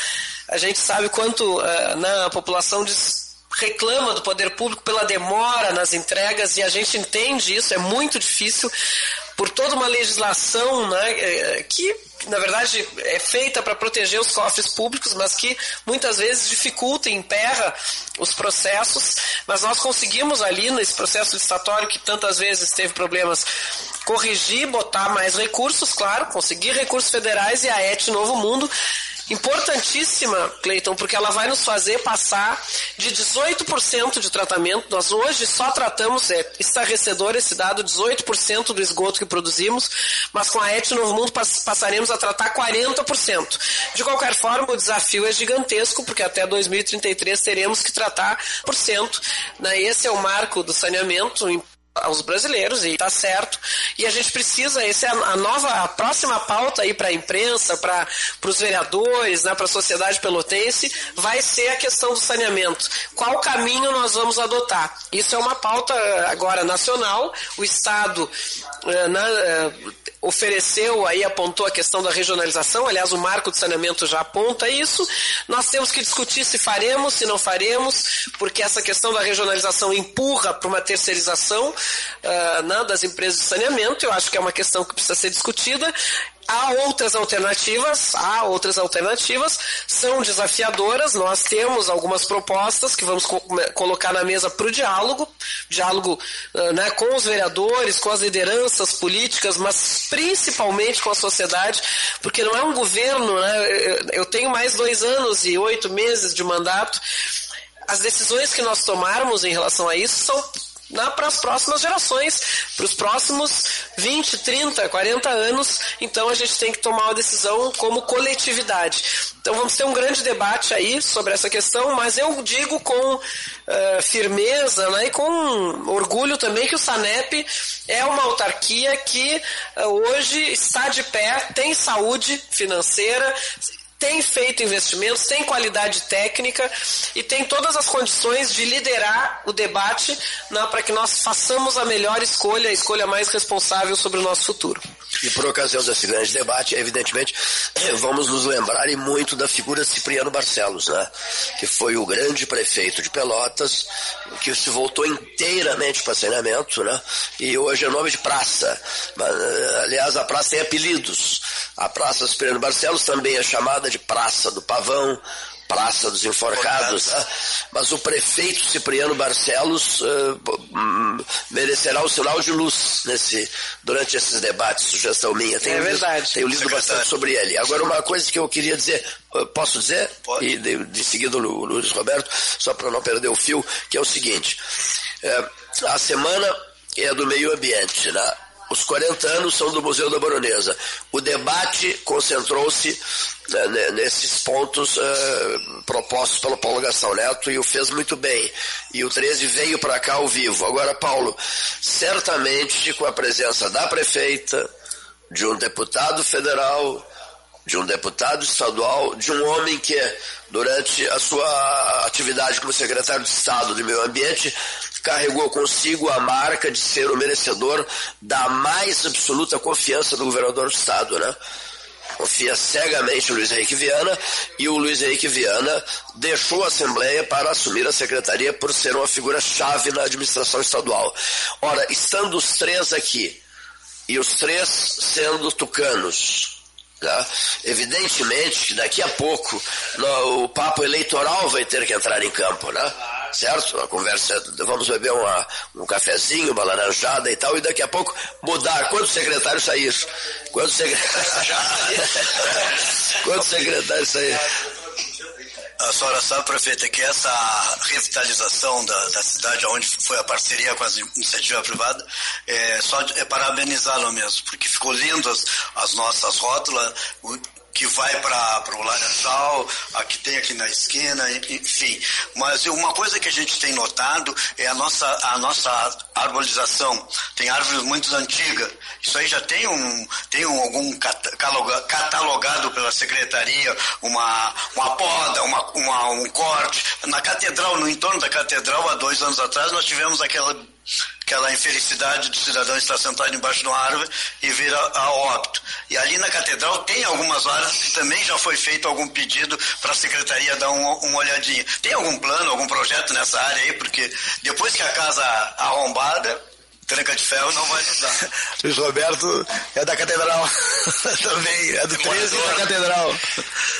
A gente sabe quanto uh, né, a população diz, reclama do poder público pela demora nas entregas e a gente entende isso, é muito difícil por toda uma legislação né, é, que na verdade, é feita para proteger os cofres públicos, mas que muitas vezes dificulta e emperra os processos. Mas nós conseguimos ali, nesse processo licitatório que tantas vezes teve problemas, corrigir, botar mais recursos, claro, conseguir recursos federais e a ET Novo Mundo importantíssima, Cleiton, porque ela vai nos fazer passar de 18% de tratamento. Nós hoje só tratamos, é estarrecedor esse dado, 18% do esgoto que produzimos, mas com a ET Novo Mundo passaremos a tratar 40%. De qualquer forma, o desafio é gigantesco, porque até 2033 teremos que tratar por cento. Né? Esse é o marco do saneamento aos brasileiros e tá certo. E a gente precisa, essa é a, nova, a próxima pauta aí para a imprensa, para os vereadores, né, para a sociedade pelotense, vai ser a questão do saneamento. Qual caminho nós vamos adotar? Isso é uma pauta agora nacional. O Estado eh, na, eh, ofereceu, aí apontou a questão da regionalização, aliás, o marco de saneamento já aponta isso. Nós temos que discutir se faremos, se não faremos, porque essa questão da regionalização empurra para uma terceirização uh, né, das empresas de saneamento. Eu acho que é uma questão que precisa ser discutida. Há outras alternativas, há outras alternativas, são desafiadoras. Nós temos algumas propostas que vamos co colocar na mesa para o diálogo, diálogo uh, né, com os vereadores, com as lideranças políticas, mas principalmente com a sociedade, porque não é um governo, né, eu tenho mais dois anos e oito meses de mandato. As decisões que nós tomarmos em relação a isso são para as próximas gerações, para os próximos 20, 30, 40 anos. Então a gente tem que tomar uma decisão como coletividade. Então vamos ter um grande debate aí sobre essa questão, mas eu digo com uh, firmeza né, e com orgulho também que o SANEP é uma autarquia que uh, hoje está de pé, tem saúde financeira, tem feito investimentos, tem qualidade técnica e tem todas as condições de liderar o debate né, para que nós façamos a melhor escolha, a escolha mais responsável sobre o nosso futuro. E por ocasião desse grande debate, evidentemente, (clears throat) vamos nos lembrar e muito da figura Cipriano Barcelos, né? que foi o grande prefeito de Pelotas, que se voltou inteiramente para saneamento, né? e hoje é nome de praça. Aliás, a praça tem apelidos. A Praça Cipriano Barcelos também é chamada de Praça do Pavão, Praça dos Enforcados, né? mas o prefeito Cipriano Barcelos uh, merecerá o sinal de luz nesse, durante esses debates, sugestão minha. Tenho é verdade. Lido, tenho lido Secretário. bastante sobre ele. Agora, uma coisa que eu queria dizer, posso dizer? Pode. E de, de seguida o Luiz Roberto, só para não perder o fio, que é o seguinte, é, a semana é do meio ambiente, né? Os 40 anos são do Museu da Baronesa. O debate concentrou-se né, nesses pontos uh, propostos pelo Paulo Gastão Neto e o fez muito bem. E o 13 veio para cá ao vivo. Agora, Paulo, certamente com a presença da prefeita, de um deputado federal, de um deputado estadual, de um homem que, durante a sua atividade como secretário de Estado do Meio Ambiente, carregou consigo a marca de ser o merecedor da mais absoluta confiança do governador do Estado, né? Confia cegamente no Luiz Henrique Viana e o Luiz Henrique Viana deixou a Assembleia para assumir a secretaria por ser uma figura chave na administração estadual. Ora, estando os três aqui e os três sendo tucanos, tá? evidentemente que daqui a pouco no, o papo eleitoral vai ter que entrar em campo, né? Certo? A conversa, vamos beber uma, um cafezinho, uma laranjada e tal, e daqui a pouco mudar. Quantos secretários sair? (laughs) Quantos secretários? Quantos secretários sair? A senhora sabe, prefeita, que essa revitalização da, da cidade, onde foi a parceria com a iniciativa privada, é só é parabenizá-la mesmo, porque ficou lindo as, as nossas rótulas, que vai para o Laranjal, a que tem aqui na esquina, enfim. Mas uma coisa que a gente tem notado é a nossa, a nossa arborização. Tem árvores muito antigas. Isso aí já tem um, tem um, algum catalogado pela secretaria, uma, uma poda, uma, uma, um corte. Na catedral, no entorno da catedral, há dois anos atrás, nós tivemos aquela aquela infelicidade do cidadão estar sentado embaixo de uma árvore e vir a, a, óbito. E ali na catedral tem algumas áreas que também já foi feito algum pedido para a secretaria dar um, uma olhadinha. Tem algum plano, algum projeto nessa área aí? Porque depois que a casa arrombada, Tranca de ferro não vai ajudar. (laughs) Luiz Roberto é da Catedral. (laughs) Também, é do 13 da Catedral.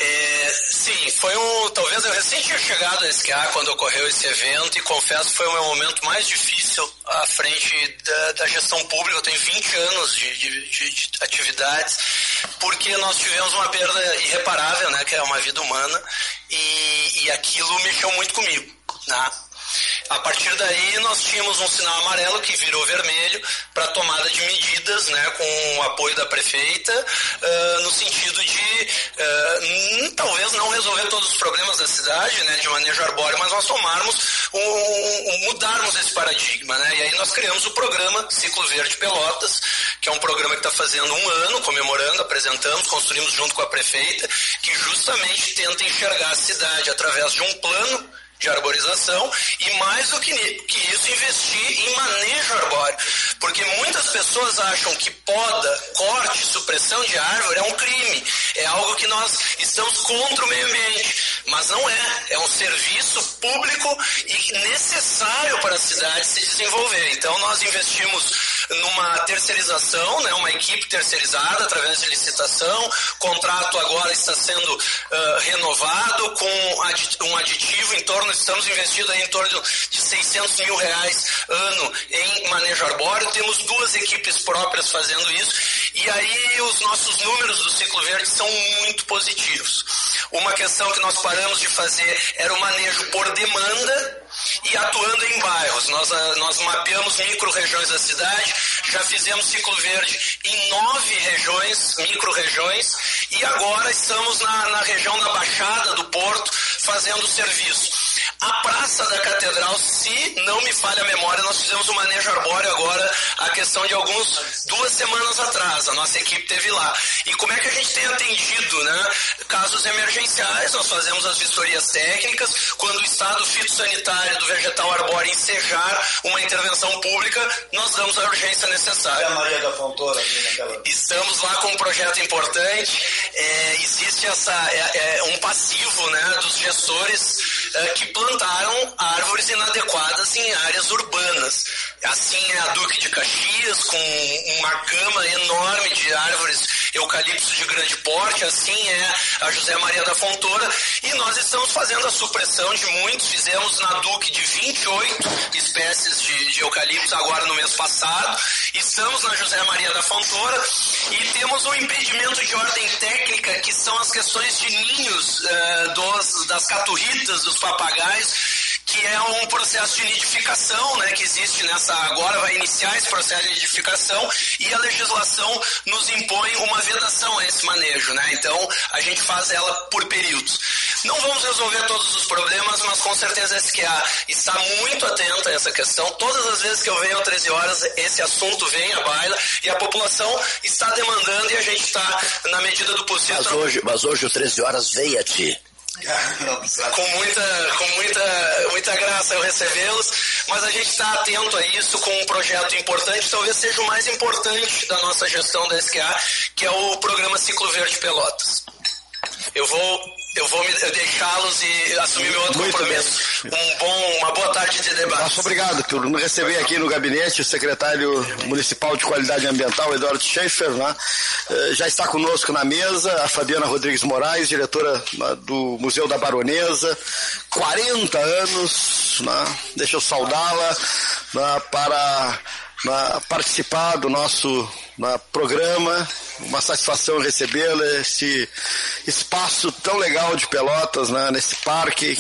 É, sim, foi um. Talvez eu recém tinha chegado nesse SCA quando ocorreu esse evento e confesso que foi o meu momento mais difícil à frente da, da gestão pública. Eu tenho 20 anos de, de, de, de atividades porque nós tivemos uma perda irreparável, né, que é uma vida humana, e, e aquilo mexeu muito comigo. Né? A partir daí, nós tínhamos um sinal amarelo que virou vermelho para tomada de medidas, né, com o apoio da prefeita, uh, no sentido de uh, talvez não resolver todos os problemas da cidade, né, de manejo arbóreo, mas nós tomarmos, um, um, mudarmos esse paradigma, né, e aí nós criamos o programa Ciclo Verde Pelotas, que é um programa que está fazendo um ano, comemorando, apresentamos, construímos junto com a prefeita, que justamente tenta enxergar a cidade através de um plano de arborização e mais do que, que isso investir em manejo arbóreo, porque muitas pessoas acham que poda, corte, supressão de árvore é um crime, é algo que nós estamos contra o meio ambiente, mas não é, é um serviço público e necessário para a cidade se desenvolver. Então nós investimos numa terceirização, né, uma equipe terceirizada através de licitação. O contrato agora está sendo uh, renovado com um aditivo em torno, estamos investindo em torno de 600 mil reais ano em manejo arbóreo. Temos duas equipes próprias fazendo isso. E aí os nossos números do ciclo verde são muito positivos. Uma questão que nós paramos de fazer era o manejo por demanda e atuando em bairros. Nós, ah, nós mapeamos micro-regiões da cidade, já fizemos ciclo verde em nove regiões, micro-regiões, e agora estamos na, na região da Baixada do Porto fazendo o serviço. A Praça da Catedral, se não me falha a memória, nós fizemos um manejo arbóreo agora, a questão de alguns, duas semanas atrás, a nossa equipe teve lá. E como é que a gente tem atendido, né? Casos emergenciais, nós fazemos as vistorias técnicas, quando o estado fitossanitário do vegetal arbóreo ensejar uma intervenção pública, nós damos a urgência necessária. É a Maria da Fontoura, naquela... Estamos lá com um projeto importante, é, existe essa, é, é um passivo, né, dos gestores que plantaram árvores inadequadas em áreas urbanas. Assim é a Duque de Caxias, com uma gama enorme de árvores eucaliptos de grande porte, assim é a José Maria da Fontoura, e nós estamos fazendo a supressão de muitos, fizemos na Duque de 28 espécies de, de eucaliptos agora no mês passado, estamos na José Maria da Fontoura. E temos um impedimento de ordem técnica que são as questões de ninhos uh, dos, das caturritas, dos papagaios, que é um processo de nidificação, né, que existe nessa agora vai iniciar esse processo de nidificação e a legislação nos impõe uma vedação a esse manejo, né? Então a gente faz ela por períodos. Não vamos resolver todos os problemas, mas com certeza a SQA está muito atenta a essa questão. Todas as vezes que eu venho às 13 horas, esse assunto vem à baila e a população está demandando e a gente está, na medida do possível. Mas hoje, mas hoje o 13 horas vem a ti com muita, com muita, muita graça eu recebê-los, mas a gente está atento a isso com um projeto importante, talvez seja o mais importante da nossa gestão da SQA, que é o programa Ciclo Verde Pelotas. Eu vou eu vou deixá-los e assumir meu outro Muito compromisso. Bem. Um bom, uma boa tarde de debate. Nossa, obrigado por nos receber aqui no gabinete o secretário municipal de qualidade ambiental, Eduardo Schaefer, né? Eh, já está conosco na mesa a Fabiana Rodrigues Moraes, diretora né, do Museu da Baronesa, 40 anos, né? deixa eu saudá-la né, para né, participar do nosso no programa. Uma satisfação recebê-la, esse espaço tão legal de Pelotas, né, nesse parque.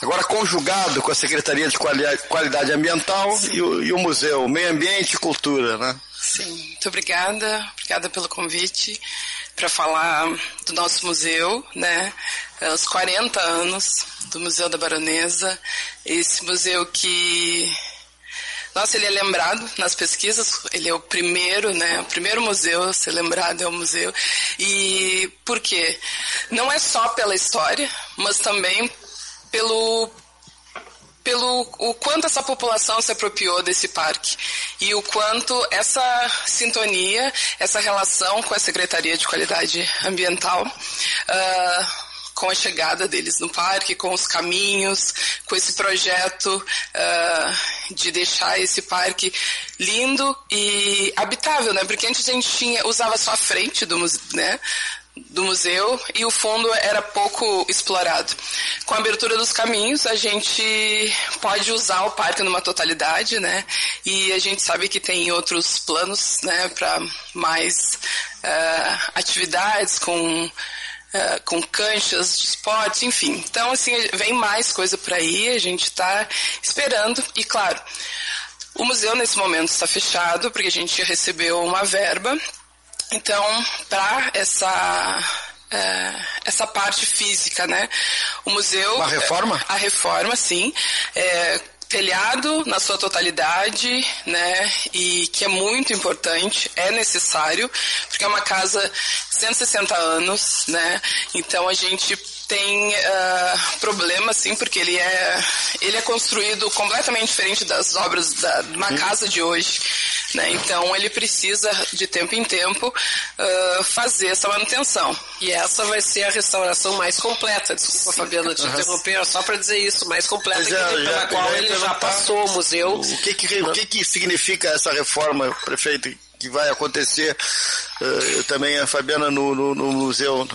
Agora conjugado com a Secretaria de Qualidade Ambiental e o, e o, Museu Meio Ambiente e Cultura, né? Sim, muito obrigada. Obrigada pelo convite para falar do nosso museu, né? É os 40 anos do Museu da Baronesa. Esse museu que nossa, ele é lembrado nas pesquisas, ele é o primeiro, né? O primeiro museu a ser lembrado é o museu. E por quê? Não é só pela história, mas também pelo pelo o quanto essa população se apropriou desse parque e o quanto essa sintonia, essa relação com a Secretaria de Qualidade Ambiental uh, com a chegada deles no parque, com os caminhos, com esse projeto uh, de deixar esse parque lindo e habitável, né? Porque antes a gente tinha, usava só a frente do, né? do museu e o fundo era pouco explorado. Com a abertura dos caminhos, a gente pode usar o parque numa totalidade, né? E a gente sabe que tem outros planos, né, para mais uh, atividades, com, uh, com canchas de esporte, enfim. Então, assim, vem mais coisa por aí, a gente está esperando. E, claro, o museu nesse momento está fechado, porque a gente recebeu uma verba. Então, para essa é, essa parte física, né? O museu. Uma reforma? A reforma, sim. É, telhado na sua totalidade, né? E que é muito importante, é necessário, porque é uma casa de 160 anos, né? Então a gente tem uh, problema, sim, porque ele é, ele é construído completamente diferente das obras da, de uma casa de hoje. Né? Então ele precisa de tempo em tempo uh, fazer essa manutenção. E essa vai ser a restauração mais completa. Desculpa, Fabiana, te uhum. interromper, só para dizer isso, mais completa que, é, pela qual ele já passou o museu. O que que, o que que significa essa reforma, prefeito, que vai acontecer uh, também a Fabiana no, no, no museu?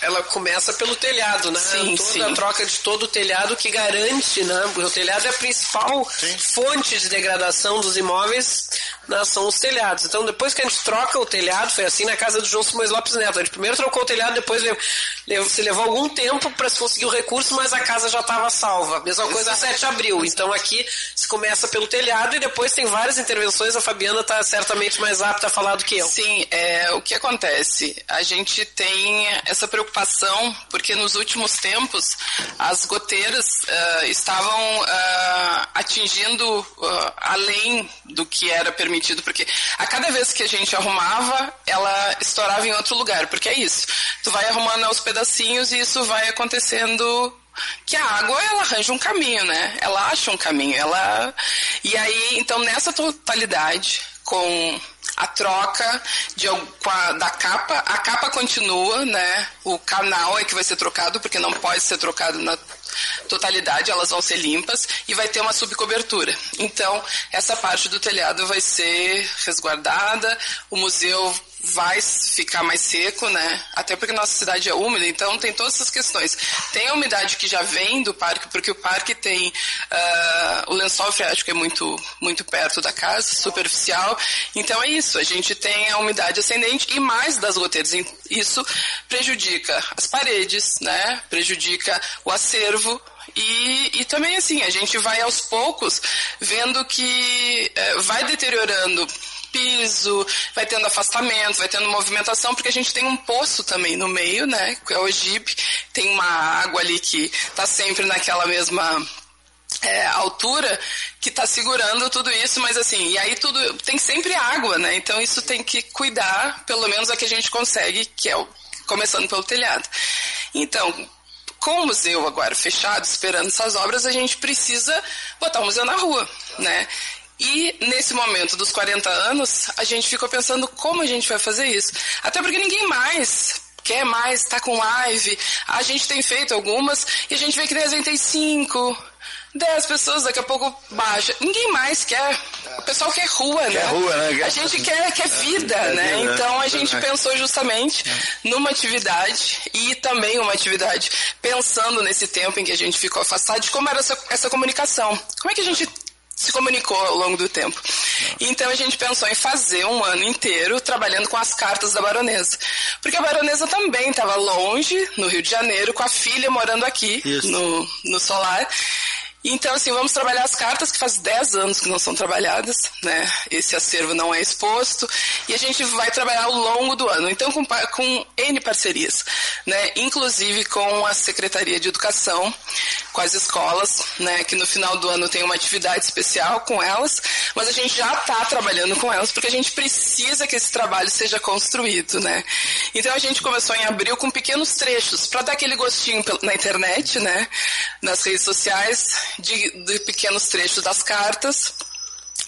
Ela começa pelo telhado, né? Sim, Toda sim. a troca de todo o telhado que garante, né? Porque o telhado é a principal sim. fonte de degradação dos imóveis, né? são os telhados. Então, depois que a gente troca o telhado, foi assim na casa do João Simões Lopes Neto. A gente primeiro trocou o telhado, depois se levou algum tempo para se conseguir o recurso, mas a casa já estava salva. Mesma coisa a 7 de abril. Então, aqui se começa pelo telhado e depois tem várias intervenções. A Fabiana está certamente mais apta a falar do que eu. Sim, é, o que acontece? A gente tem essa preocupação preocupação porque nos últimos tempos as goteiras uh, estavam uh, atingindo uh, além do que era permitido, porque a cada vez que a gente arrumava, ela estourava em outro lugar, porque é isso. Tu vai arrumando aos pedacinhos e isso vai acontecendo que a água ela arranja um caminho, né? Ela acha um caminho, ela e aí então nessa totalidade com a troca de, a, da capa. A capa continua, né? O canal é que vai ser trocado, porque não pode ser trocado na totalidade, elas vão ser limpas e vai ter uma subcobertura. Então, essa parte do telhado vai ser resguardada, o museu vai ficar mais seco, né? Até porque nossa cidade é úmida, então tem todas essas questões. Tem a umidade que já vem do parque, porque o parque tem uh, o lençol freático é muito muito perto da casa, superficial. Então é isso, a gente tem a umidade ascendente e mais das goteiras. Isso prejudica as paredes, né? Prejudica o acervo e, e também assim, a gente vai aos poucos vendo que eh, vai deteriorando piso, vai tendo afastamento, vai tendo movimentação, porque a gente tem um poço também no meio, né? Que é o Jeep, tem uma água ali que está sempre naquela mesma é, altura que está segurando tudo isso, mas assim, e aí tudo tem sempre água, né? Então isso tem que cuidar, pelo menos a que a gente consegue, que é o, começando pelo telhado. Então, com o museu agora fechado, esperando essas obras, a gente precisa botar o museu na rua, né? E nesse momento dos 40 anos, a gente ficou pensando como a gente vai fazer isso. Até porque ninguém mais quer mais, está com live. A gente tem feito algumas e a gente vê que 305, 10 pessoas, daqui a pouco baixa. Ninguém mais quer. O pessoal quer rua, quer né? Rua, né? A gente quer, quer vida, é, né? Vida, então a gente pensou justamente numa atividade e também uma atividade pensando nesse tempo em que a gente ficou afastado de como era essa, essa comunicação. Como é que a gente se comunicou ao longo do tempo. Então a gente pensou em fazer um ano inteiro trabalhando com as cartas da baronesa. Porque a baronesa também estava longe, no Rio de Janeiro, com a filha morando aqui, no, no Solar. Então, assim, vamos trabalhar as cartas que faz 10 anos que não são trabalhadas, né? Esse acervo não é exposto e a gente vai trabalhar ao longo do ano. Então, com, com N parcerias, né? Inclusive com a Secretaria de Educação, com as escolas, né? Que no final do ano tem uma atividade especial com elas, mas a gente já está trabalhando com elas porque a gente precisa que esse trabalho seja construído, né? Então, a gente começou em abril com pequenos trechos para dar aquele gostinho na internet, né? Nas redes sociais de, de pequenos trechos das cartas.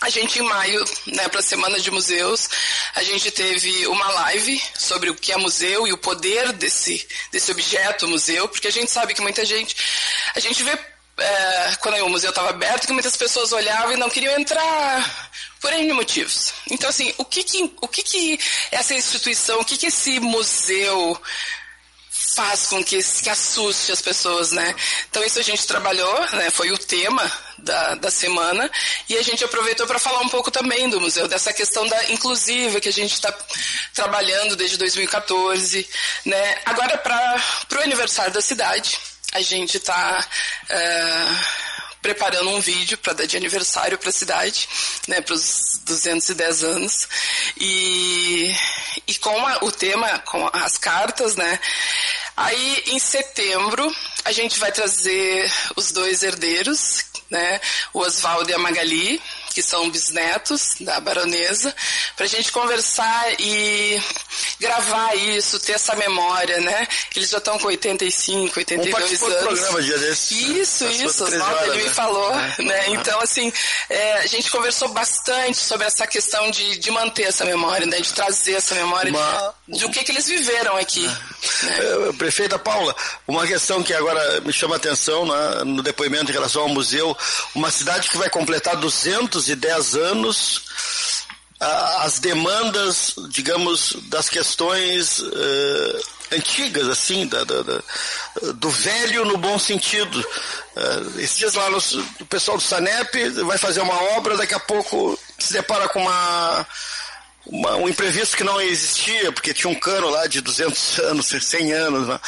A gente, em maio, né, para a Semana de Museus, a gente teve uma live sobre o que é museu e o poder desse, desse objeto museu, porque a gente sabe que muita gente. A gente vê, é, quando o museu estava aberto, que muitas pessoas olhavam e não queriam entrar por N motivos. Então, assim, o que que, o que, que essa instituição, o que, que esse museu faz com que, que assuste as pessoas, né? Então isso a gente trabalhou, né? Foi o tema da, da semana e a gente aproveitou para falar um pouco também do museu, dessa questão da inclusiva que a gente está trabalhando desde 2014, né? Agora para o aniversário da cidade, a gente está uh, eh, preparando um vídeo para dar de aniversário para a cidade, né, para os 210 anos. E, e com a, o tema, com as cartas, né, Aí, em setembro, a gente vai trazer os dois herdeiros, né? O Oswaldo e a Magali, que são bisnetos da baronesa, para a gente conversar e gravar isso, ter essa memória, né? Eles já estão com 85, 82 anos. programa dia desse. Isso, isso, Oswaldo, ele né? me falou, é. né? Então, assim, é, a gente conversou bastante sobre essa questão de, de manter essa memória, né? De trazer essa memória uma... do que, que eles viveram aqui. É. Né? É, prefeita Paula, uma questão que agora me chama a atenção né, no depoimento em relação ao museu, uma cidade que vai completar 210 anos, as demandas, digamos, das questões uh, antigas, assim, da, da, da, do velho no bom sentido. Uh, esses dias lá no, o pessoal do Sanep vai fazer uma obra, daqui a pouco se depara com uma uma, um imprevisto que não existia, porque tinha um cano lá de 200 (laughs) anos, 100 anos, né?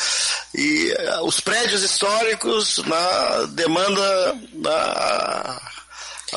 e uh, os prédios históricos na demanda na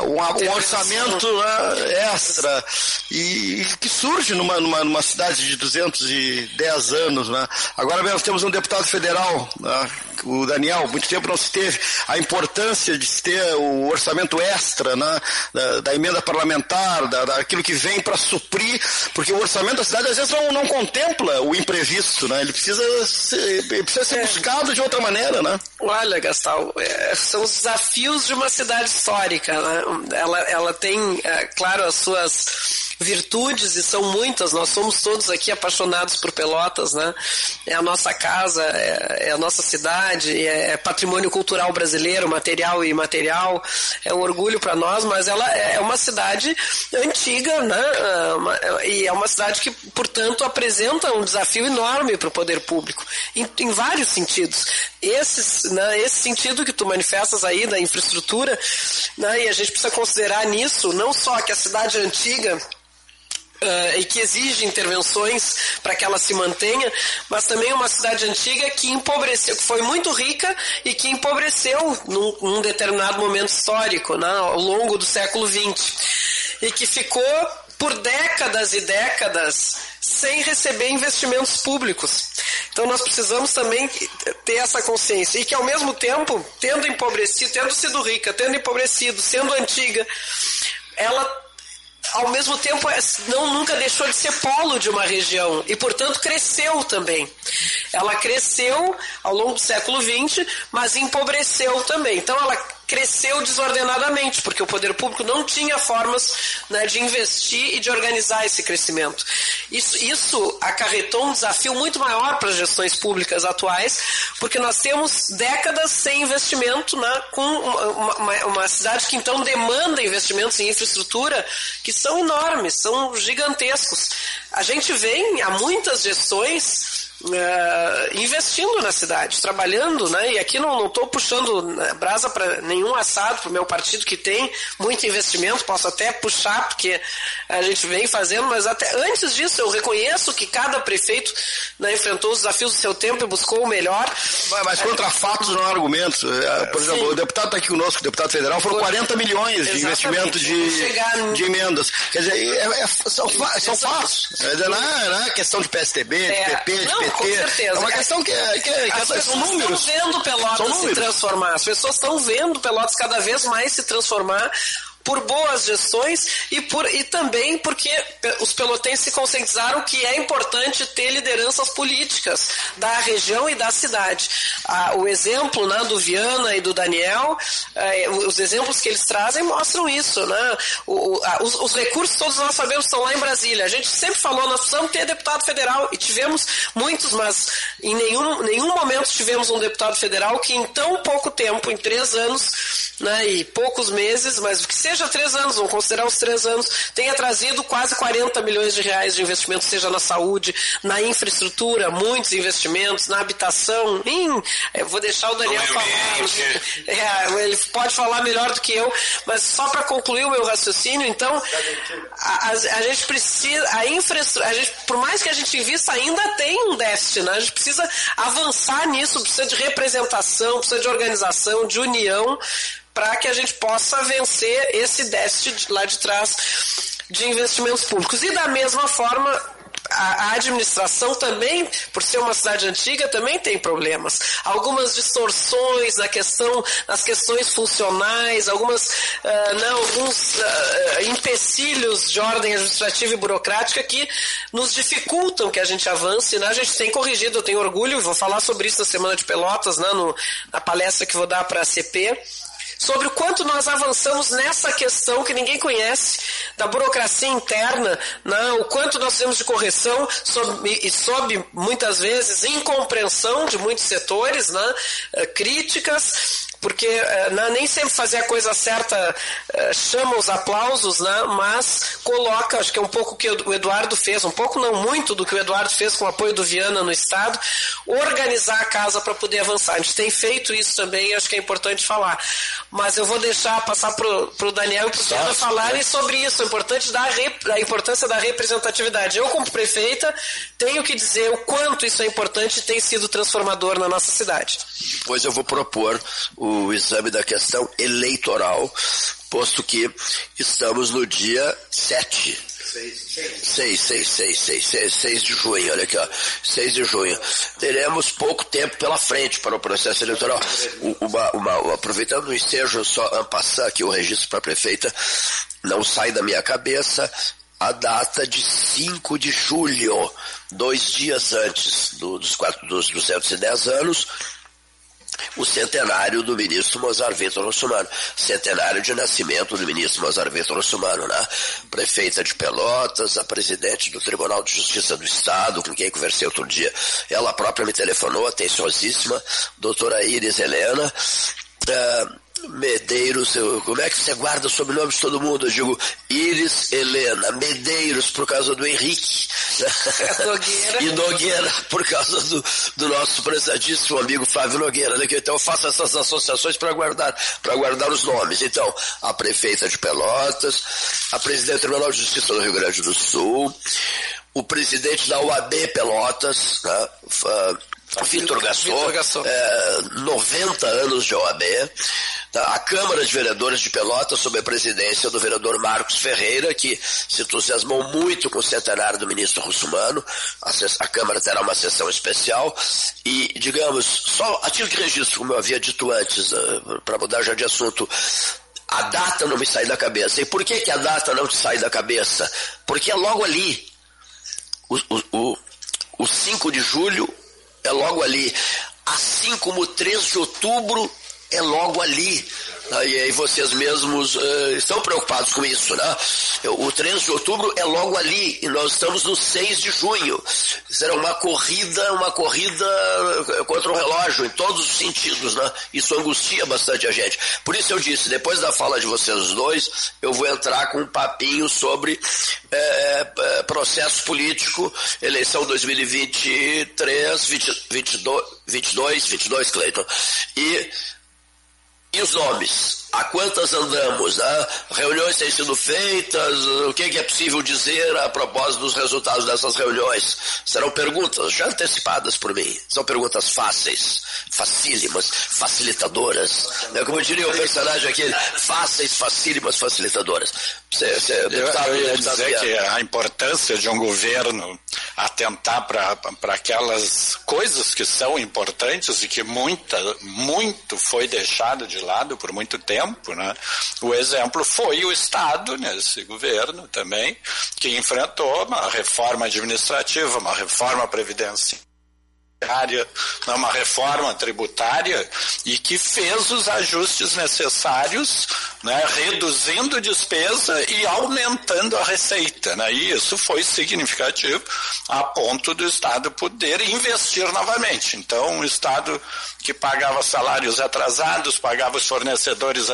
um, um orçamento né, extra e, e, que surge numa, numa, numa, cidade de 210 anos. Né? Agora nós temos um deputado federal, né, o Daniel, muito tempo não se teve a importância de se ter o orçamento extra né, da, da, emenda parlamentar, da, daquilo que vem para suprir, porque o orçamento da cidade às vezes não, não contempla o imprevisto, né? ele precisa ser, ele precisa ser é. buscado de outra maneira. Né? Olha, Gastal, é, são os desafios de uma cidade histórica. Né? Ela, ela tem, é, claro, as suas virtudes, e são muitas, nós somos todos aqui apaixonados por Pelotas, né? É a nossa casa, é, é a nossa cidade, é, é, patrimônio cultural brasileiro, material e imaterial, é um orgulho para nós, mas ela é uma cidade antiga, né? E é uma cidade que, portanto, apresenta um desafio enorme para o poder público, em, em vários sentidos. Esses, né, esse sentido que tu manifestas aí da infraestrutura, né, e a gente precisa considerar nisso não só que a cidade é antiga Uh, e que exige intervenções para que ela se mantenha, mas também uma cidade antiga que empobreceu, que foi muito rica e que empobreceu num, num determinado momento histórico, né, ao longo do século XX, e que ficou por décadas e décadas sem receber investimentos públicos. Então nós precisamos também ter essa consciência e que ao mesmo tempo, tendo empobrecido, tendo sido rica, tendo empobrecido, sendo antiga, ela ao mesmo tempo é, não nunca deixou de ser polo de uma região e portanto cresceu também. Ela cresceu ao longo do século XX, mas empobreceu também. Então ela cresceu desordenadamente, porque o poder público não tinha formas né, de investir e de organizar esse crescimento. Isso, isso acarretou um desafio muito maior para as gestões públicas atuais, porque nós temos décadas sem investimento né, com uma, uma, uma cidade que então demanda investimentos em infraestrutura que são enormes, são gigantescos. A gente vem há muitas gestões uh, investindo na cidade, trabalhando, né? E aqui não estou puxando né, brasa para nenhum assado para o meu partido que tem muito investimento, posso até puxar porque a gente vem fazendo, mas até antes disso eu reconheço que cada prefeito né, enfrentou os desafios do seu tempo e buscou o melhor. Mas, mas contra fatos não há argumentos. É, por exemplo, Sim. o deputado está aqui conosco, o deputado federal, foram 40 milhões de investimento de, de emendas. Quer dizer, é, é, são, são fatos. Não é, não é questão de PSTB, de PP, de não, PT. Com certeza. É uma questão que, é, que, é, que as são números. estão vendo Pelotas se transformar. As pessoas estão vendo Pelotas cada vez mais se transformar por boas gestões e, por, e também porque os pelotenses se conscientizaram que é importante ter lideranças políticas da região e da cidade. Ah, o exemplo né, do Viana e do Daniel, eh, os exemplos que eles trazem mostram isso. Né? O, a, os, os, recursos todos nós sabemos estão lá em Brasília. A gente sempre falou, nós precisamos ter deputado federal e tivemos muitos, mas em nenhum, nenhum momento tivemos um deputado federal que em tão pouco tempo, em três anos né, e poucos meses, mas que seja seja três anos, vamos considerar os três anos, tenha trazido quase 40 milhões de reais de investimento, seja na saúde, na infraestrutura, muitos investimentos, na habitação, eu vou deixar o Daniel falar. (laughs) É, ele pode falar melhor do que eu, mas só para concluir o meu raciocínio, então, a, a, a gente precisa, a infraestrutura, a gente, por mais que a gente invista, ainda tem um déficit, né? A gente precisa avançar nisso, precisa de representação, precisa de organização, de união, para que a gente possa vencer esse déficit lá de trás de investimentos públicos. E da mesma forma, a, administração também, por ser uma cidade antiga, também tem problemas. Algumas distorções na questão, nas questões funcionais, algumas, uh, alguns uh, empecilhos de ordem administrativa e burocrática que nos dificultam que a gente avance. Né? A gente tem corrigido, eu tenho orgulho, vou falar sobre isso na Semana de Pelotas, né, no, na palestra que vou dar para a CP sobre o quanto nós avançamos nessa questão que ninguém conhece, da burocracia interna, né? o quanto nós temos de correção sob, e sob, muitas vezes, incompreensão de muitos setores, né? Eh, críticas, porque eh, né, nem sempre fazer a coisa certa eh, chama os aplausos, né, mas coloca, acho que é um pouco o que o Eduardo fez, um pouco não muito do que o Eduardo fez com o apoio do Viana no Estado, organizar a casa para poder avançar. A gente tem feito isso também, acho que é importante falar. Mas eu vou deixar passar para o Daniel e para o Viana falarem sobre isso, a, importante da, a importância da representatividade. Eu, como prefeita, tenho que dizer o quanto isso é importante e tem sido transformador na nossa cidade. Pois eu vou propor o exame da questão eleitoral, posto que estamos no dia 7. 6, 6, 6, 6, 6, de junho, olha aqui, ó, 6 de junho. Teremos pouco tempo pela frente para o processo eleitoral. Uma, uma, aproveitando o ensejo, só passar aqui o registro para a prefeita, não sai da minha cabeça a data de 5 de julho, dois dias antes do, dos, quatro, dos 210 anos, o centenário do ministro Mozart Vitor Russumano, centenário de nascimento do ministro Mozart Vitor Russumano, né? Prefeita de Pelotas, a presidente do Tribunal de Justiça do Estado, com quem conversei outro dia, ela própria me telefonou, atenciosíssima, doutora Iris Helena, uh, Medeiros, eu, como é que você guarda o sobrenome de todo mundo? Eu digo Iris Helena, Medeiros por causa do Henrique. Nogueira. (laughs) e Nogueira por causa do, do nosso prezadíssimo amigo Flávio Nogueira. Né? Então eu faço essas associações para guardar, para guardar os nomes. Então, a prefeita de Pelotas, a presidente do Tribunal de Justiça do Rio Grande do Sul, o presidente da UAB Pelotas, né? Vitor Gassot, é, 90 anos de OAB? A Câmara de Vereadores de Pelotas, sob a presidência do vereador Marcos Ferreira, que se entusiasmou muito com o centenário do ministro Russumano, a, a Câmara terá uma sessão especial e, digamos, só a título de registro, como eu havia dito antes, uh, para mudar já de assunto, a data não me sai da cabeça. E por que, que a data não te sai da cabeça? Porque é logo ali, o, o, o, o 5 de julho é logo ali. Assim como o 3 de outubro é logo ali. E aí vocês mesmos uh, estão preocupados com isso, né? O 13 de outubro é logo ali e nós estamos no 6 de junho. Será uma corrida, uma corrida eh, contra o relógio em todos os sentidos, né? Isso angustia bastante a gente. Por isso eu disse, depois da fala de vocês dois, eu vou entrar com um papinho sobre é, é, processo político, eleição 2023, 20, 22, 22, 22, Cleiton. E e os nomes? A quantas andamos? Né? Reuniões têm sido feitas? O que é possível dizer a propósito dos resultados dessas reuniões? Serão perguntas já antecipadas por mim. São perguntas fáceis, facílimas, facilitadoras. É como diria o personagem aqui, fáceis, facílimas, facilitadoras. Você, você, eu, deputado, eu ia dizer que a importância de um governo atentar para aquelas coisas que são importantes e que muita, muito foi deixado de lado por muito tempo. Né? O exemplo foi o Estado, nesse governo também, que enfrentou uma reforma administrativa, uma reforma previdenciária uma reforma tributária e que fez os ajustes necessários, né, reduzindo despesa e aumentando a receita. Né, e isso foi significativo a ponto do Estado poder investir novamente. Então, o Estado que pagava salários atrasados, pagava os fornecedores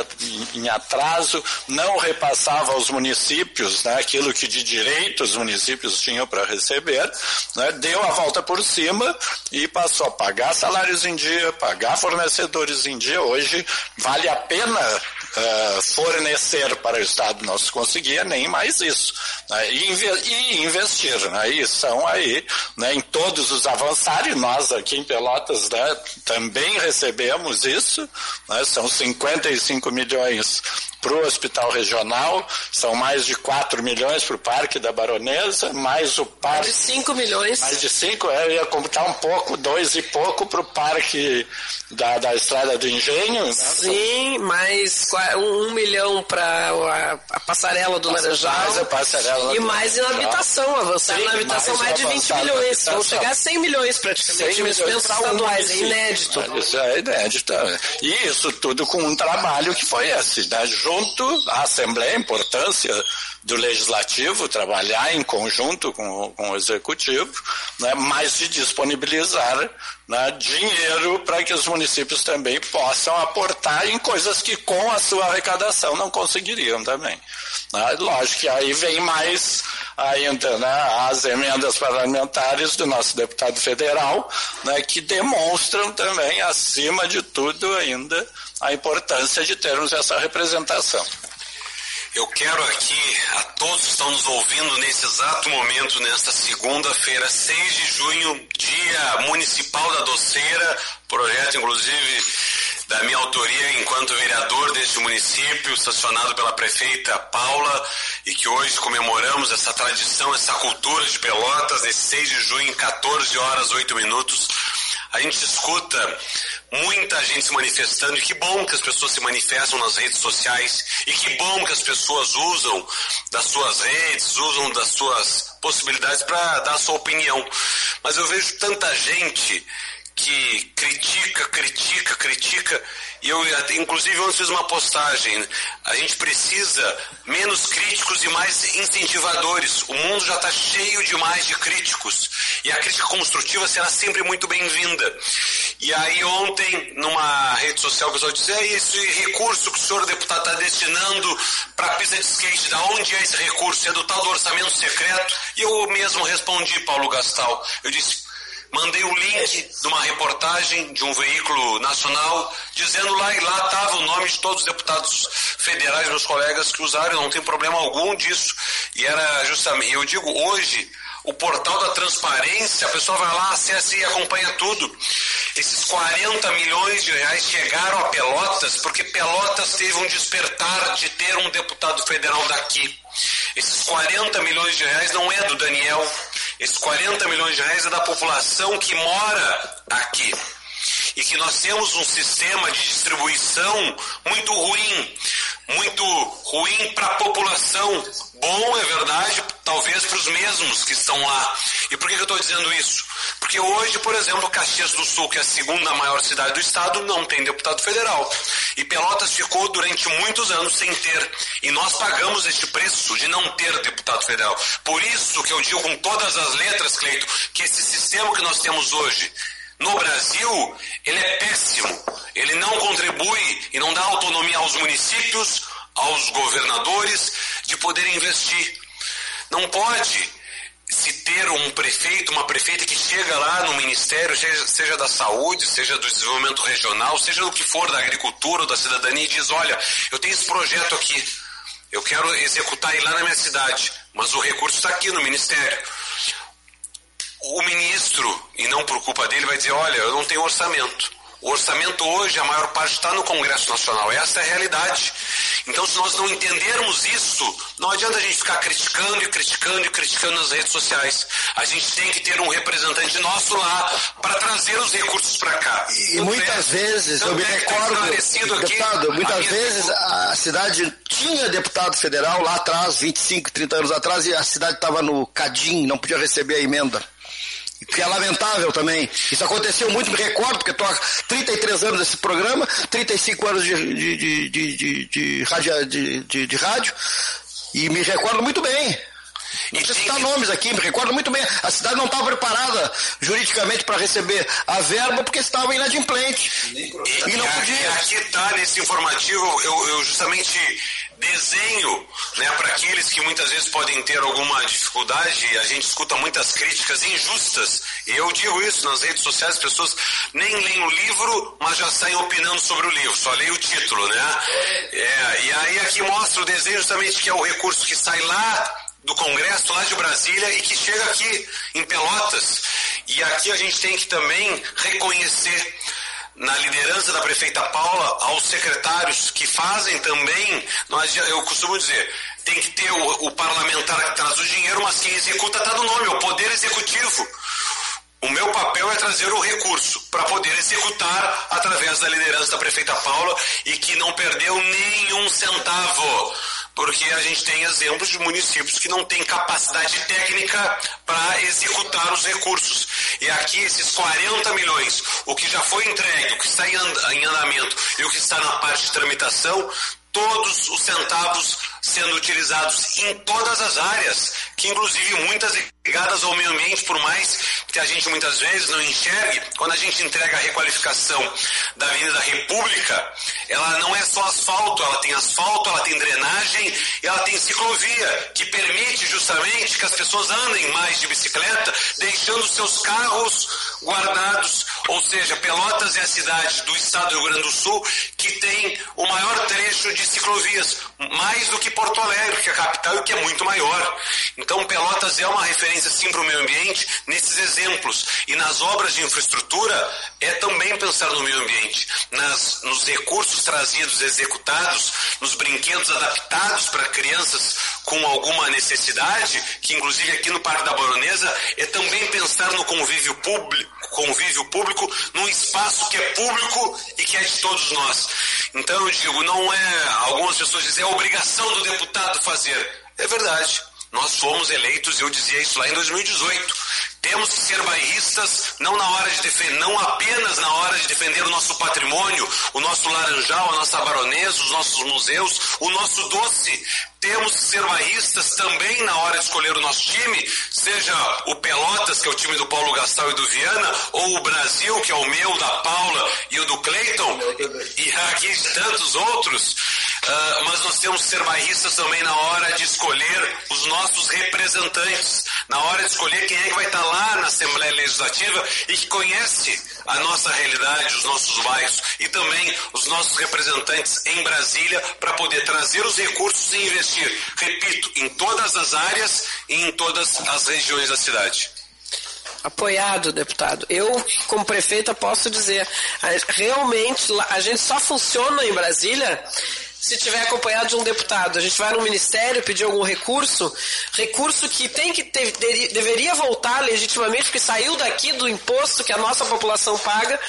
em atraso, não repassava aos municípios né, aquilo que de direito os municípios tinham para receber, né, deu a volta por cima e passou a pagar salários em dia, pagar fornecedores em dia. Hoje vale a pena uh, fornecer para o Estado, não se conseguia nem mais isso. Né, e, e, investir. Né, e são aí, né, em todos os avançados, nós aqui em Pelotas né, também recebemos isso, né, são 55 milhões para o hospital regional, são mais de 4 milhões para o Parque da Baronesa, mais o parque. Mais de 5 milhões. Mais de 5, é, eu ia computar um pouco, dois e pouco para o Parque da, da Estrada do Engenho. Né? Sim, mais um, um milhão para a, a, passarela do Laranjal. Mais a passarela e mais em habitação, avançar Sim, na habitação mais, mais de 20 milhões. Vão chegar a 100 milhões praticamente, 100 milhões estaduais, é inédito. Isso é inédito. E isso tudo com um trabalho que foi esse, né? Junto à Assembleia, a importância do Legislativo trabalhar em conjunto com, com o Executivo, né, mas de disponibilizar né, dinheiro para que os municípios também possam aportar em coisas que com a sua arrecadação não conseguiriam também. Né? Lógico que aí vem mais ainda né, as emendas parlamentares do nosso deputado federal, né, que demonstram também, acima de tudo, ainda a importância de termos essa representação. Eu quero aqui a todos que estão nos ouvindo nesse exato momento, nesta segunda-feira, 6 de junho, Dia Municipal da Doceira, projeto inclusive da minha autoria enquanto vereador deste município, sancionado pela prefeita Paula, e que hoje comemoramos essa tradição, essa cultura de Pelotas, nesse 6 de junho, 14 horas 8 minutos. A gente escuta muita gente se manifestando e que bom que as pessoas se manifestam nas redes sociais e que bom que as pessoas usam das suas redes, usam das suas possibilidades para dar a sua opinião. Mas eu vejo tanta gente que critica, critica, critica. E eu, inclusive, ontem fiz uma postagem. A gente precisa menos críticos e mais incentivadores. O mundo já está cheio demais de críticos. E a crítica construtiva será sempre muito bem-vinda. E aí, ontem, numa rede social, o pessoal disse: é esse recurso que o senhor deputado está destinando para a pista de skate, da onde é esse recurso? É do tal do orçamento secreto? E eu mesmo respondi, Paulo Gastal. Eu disse mandei o link de uma reportagem de um veículo nacional, dizendo lá, e lá estava o nome de todos os deputados federais, meus colegas que usaram, não tem problema algum disso. E era justamente, eu digo hoje, o portal da transparência, a pessoa vai lá, acessa e acompanha tudo. Esses 40 milhões de reais chegaram a Pelotas porque Pelotas teve um despertar de ter um deputado federal daqui. Esses 40 milhões de reais não é do Daniel, esses 40 milhões de reais é da população que mora aqui e que nós temos um sistema de distribuição muito ruim, muito ruim para a população. Bom, é verdade, talvez para os mesmos que estão lá. E por que, eu estou dizendo isso? Porque hoje, por exemplo, Caxias do Sul, que é a segunda maior cidade do estado, não tem deputado federal. E Pelotas ficou durante muitos anos sem ter. E nós pagamos este preço de não ter deputado federal. Por isso que eu digo com todas as letras, Cleito, que esse sistema que nós temos hoje no Brasil, ele é péssimo. Ele não contribui e não dá autonomia aos municípios, aos governadores de poder investir. Não pode se ter um prefeito, uma prefeita que chega lá no ministério, seja, da saúde, seja do desenvolvimento regional, seja do que for, da agricultura ou da cidadania, e diz: Olha, eu tenho esse projeto aqui, eu quero executar ele lá na minha cidade, mas o recurso está aqui no ministério o ministro, e não por culpa dele, vai dizer: olha, eu não tenho orçamento. O orçamento hoje, a maior parte está no Congresso Nacional. Essa é a realidade. Então, se nós não entendermos isso, não adianta a gente ficar criticando e criticando e criticando nas redes sociais. A gente tem que ter um representante nosso lá para trazer os recursos para cá. E Tudo muitas é. vezes, eu me recordo, deputado, muitas vezes a cidade tinha deputado federal lá atrás, 25, 30 anos atrás, e a cidade estava no Cadim, não podia receber a emenda. Que é lamentável também. Isso aconteceu muito, me recordo, porque estou há 33 anos nesse programa, 35 anos de, de, de, de, de, rádio, de, de, de rádio, e me recordo muito bem. Não precisa citar nomes aqui, me recordo muito bem. A cidade não estava preparada juridicamente para receber a verba porque estava inadimplente. E, e não podia. Aqui está nesse informativo, eu, eu justamente desenho né, para aqueles que muitas vezes podem ter alguma dificuldade. A gente escuta muitas críticas injustas. E eu digo isso nas redes sociais, as pessoas nem leem o livro, mas já saem opinando sobre o livro, só leem o título, né? É, e aí aqui mostra o desenho justamente que é o recurso que sai lá do Congresso, lá de Brasília, e que chega aqui em Pelotas. E aqui a gente tem que também reconhecer na liderança da prefeita Paula, aos secretários que fazem também, nós, eu costumo dizer, tem que ter o, o parlamentar que traz o dinheiro, mas quem executa está no nome, é o poder executivo. O meu papel é trazer o recurso para poder executar através da liderança da prefeita Paula e que não perdeu nenhum centavo porque a gente tem exemplos de municípios que não têm capacidade técnica para executar os recursos. E aqui esses 40 milhões, o que já foi entregue, o que está em andamento e o que está na parte de tramitação, todos os centavos sendo utilizados em todas as áreas, que inclusive muitas ligadas ao meio ambiente, por mais que a gente muitas vezes não enxergue, quando a gente entrega a requalificação da Avenida República, ela não é só asfalto, ela tem asfalto, ela tem drenagem, ela tem ciclovia, que permite justamente que as pessoas andem mais de bicicleta, deixando seus carros guardados, ou seja, Pelotas é a cidade do estado do Rio Grande do Sul que tem o maior trecho de ciclovias, mais do que Porto Alegre, que é a capital e que é muito maior. Então, Pelotas é uma referência, sim, para o meio ambiente nesses exemplos. E nas obras de infraestrutura, é também pensar no meio ambiente, nas, nos recursos trazidos, executados, nos brinquedos adaptados para crianças com alguma necessidade, que inclusive aqui no Parque da Baronesa, é também pensar no convívio público, convívio público num espaço que é público e que é de todos nós. Então eu digo, não é, algumas pessoas dizem, é obrigação do deputado fazer. É verdade. Nós fomos eleitos, eu dizia isso lá em 2018. Temos que ser bairristas, não na hora de defender, não apenas na hora de defender o nosso patrimônio, o nosso laranjal, a nossa baronesa, os nossos museus, o nosso doce. Temos que ser bairristas também na hora de escolher o nosso time, seja o Pelotas, que é o time do Paulo Gastal e do Viana, ou o Brasil, que é o meu, da Paula e o do Cleiton, e aqui tantos outros. Uh, mas nós temos que ser bairristas também na hora de escolher os nossos representantes, na hora de escolher quem é que vai estar lá na Assembleia Legislativa e que conhece a nossa realidade, os nossos bairros e também os nossos representantes em Brasília para poder trazer os recursos e investir, repito, em todas as áreas e em todas as regiões da cidade. Apoiado, deputado. Eu, como prefeita, posso dizer, realmente a gente só funciona em Brasília se tiver acompanhado de um deputado. A gente vai no ministério pedir algum recurso, recurso que tem que ter, deveria voltar legitimamente, porque saiu daqui do imposto que a nossa população paga,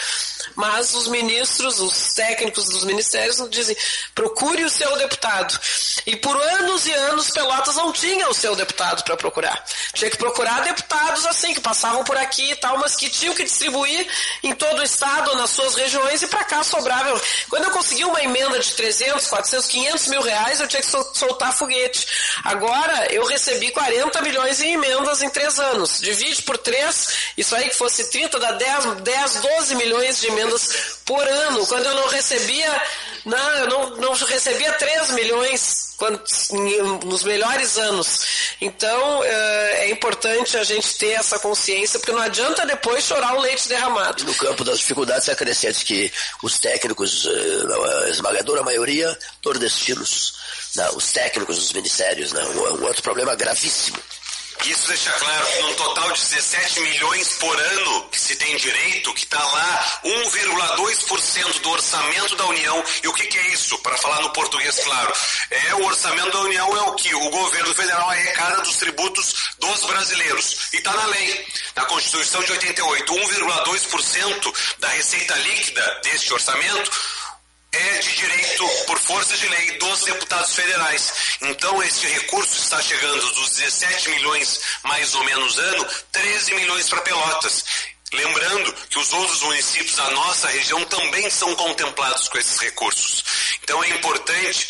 mas os ministros, os técnicos dos ministérios dizem, procure o seu deputado. E por anos e anos Pelotas não tinha o seu deputado para procurar. Tinha que procurar deputados assim, que passavam por aqui e tal, mas que tinham que distribuir em todo o estado, nas suas regiões, e para cá sobrava. Quando eu consegui uma emenda de 300, 400, 500 mil reais, eu tinha que soltar foguete. Agora eu recebi 40 milhões em emendas em três anos. Divide por três, isso aí que fosse 30, dá 10, 10 12 milhões de emendas por ano. Quando eu não recebia, não, eu não, não recebia 3 milhões quando, nos melhores anos. Então é, é importante a gente ter essa consciência, porque não adianta depois chorar o leite derramado. No campo das dificuldades acrescente que os técnicos, eh, a esmagadora maioria, nordestinos, não, os técnicos dos ministérios, não, um outro problema gravíssimo isso deixa claro que num total de 17 milhões por ano que se tem direito, que está lá 1,2% do orçamento da União. E o que, que é isso? Para falar no português claro, é o orçamento da União é o que o governo federal arrecada dos tributos dos brasileiros. E está na lei, na Constituição de 88, 1,2% da receita líquida deste orçamento é de direito, por força de lei, dos deputados federais. Então, esse recurso está chegando dos 17 milhões, mais ou menos, ano, 13 milhões para Pelotas. Lembrando que os outros municípios da nossa região também são contemplados com esses recursos. Então, é importante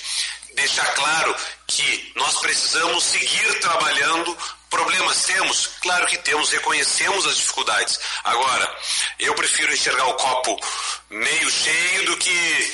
deixar claro que nós precisamos seguir trabalhando Problemas temos? Claro que temos, reconhecemos as dificuldades. Agora, eu prefiro enxergar o copo meio cheio do que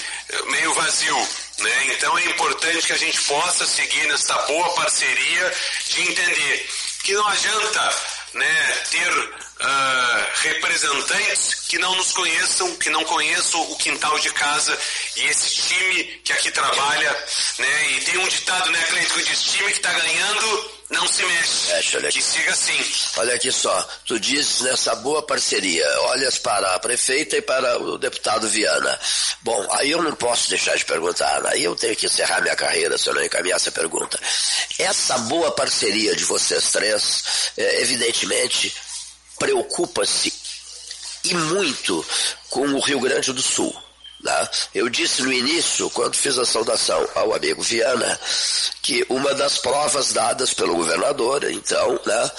meio vazio. Né? Então é importante que a gente possa seguir nessa boa parceria de entender que não adianta né, ter uh, representantes que não nos conheçam, que não conheçam o quintal de casa e esse time que aqui trabalha, né? E tem um ditado, né, Cleiton, que diz time que está ganhando não se mexe. mexe olha que siga assim. Olha aqui só, tu dizes nessa boa parceria, olhas para a prefeita e para o deputado Viana. Bom, aí eu não posso deixar de perguntar, aí eu tenho que encerrar minha carreira se eu não encaminhar essa pergunta. Essa boa parceria de vocês três, é, evidentemente, preocupa-se e muito com o Rio Grande do Sul. Né? Eu disse no início, quando fiz a saudação ao amigo Viana, que uma das provas dadas pelo governador, então, né,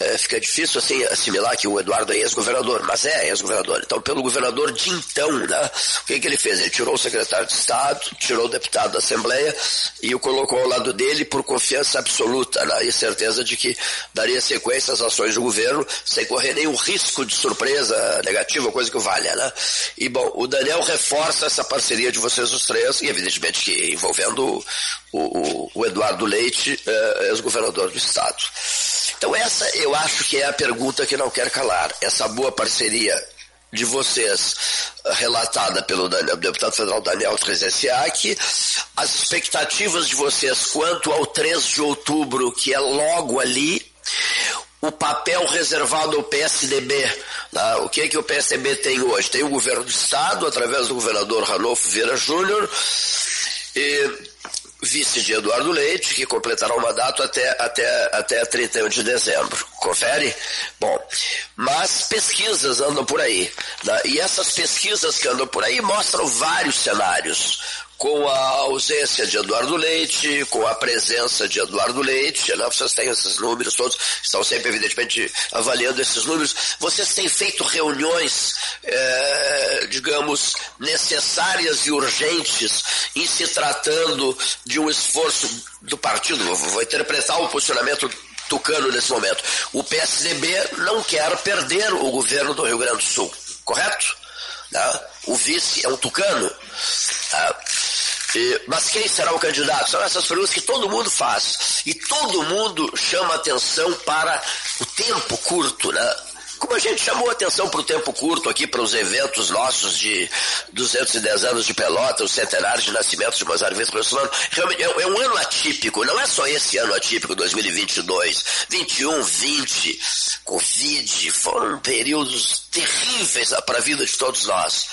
é, fica difícil assim assimilar que o Eduardo é ex-governador, mas é ex-governador. Então, pelo governador de então, né, o que, que ele fez? Ele tirou o secretário de Estado, tirou o deputado da Assembleia e o colocou ao lado dele por confiança absoluta né, e certeza de que daria sequência às ações do governo sem correr nenhum risco de surpresa negativa, coisa que valha. Né? E, bom, o Daniel reforça essa parceria de vocês os três e, evidentemente, que envolvendo o, o, o Eduardo Leite, é, ex-governador do Estado. Então, essa eu acho que é a pergunta que não quer calar. Essa boa parceria de vocês, eh, relatada pelo deputado federal Daniel Trezessiak, as expectativas de vocês quanto ao 3 de outubro, que é logo ali, o papel reservado ao PSDB. Né? O que é que o PSDB tem hoje? Tem o governo do Estado, através do governador Ranolfo Vieira Júnior, e vice de Eduardo Leite, que completará o mandato até, até, até 31 de dezembro. Confere? Bom, mas pesquisas andam por aí. Né? E essas pesquisas que andam por aí mostram vários cenários com a ausência de Eduardo Leite, com a presença de Eduardo Leite, né? vocês têm esses números todos, estão sempre, evidentemente, avaliando esses números. Vocês têm feito reuniões, é, digamos, necessárias e urgentes em se tratando de um esforço do partido, vou, interpretar o posicionamento tucano nesse momento. O PSDB não quer perder o governo do Rio Grande do Sul, correto? Né? O vice é um tucano. Tá? E, mas quem será o candidato? São essas perguntas que todo mundo faz. E todo mundo chama atenção para o tempo curto, né? Como a gente chamou atenção para o tempo curto aqui para os eventos nossos de 210 anos de Pelota, o centenário de nascimento de Mozart Vitor Bolsonaro, realmente é, é, um ano atípico, não é só esse ano atípico, 2022, 21, 20, Covid, foram períodos terríveis para a vida de todos nós.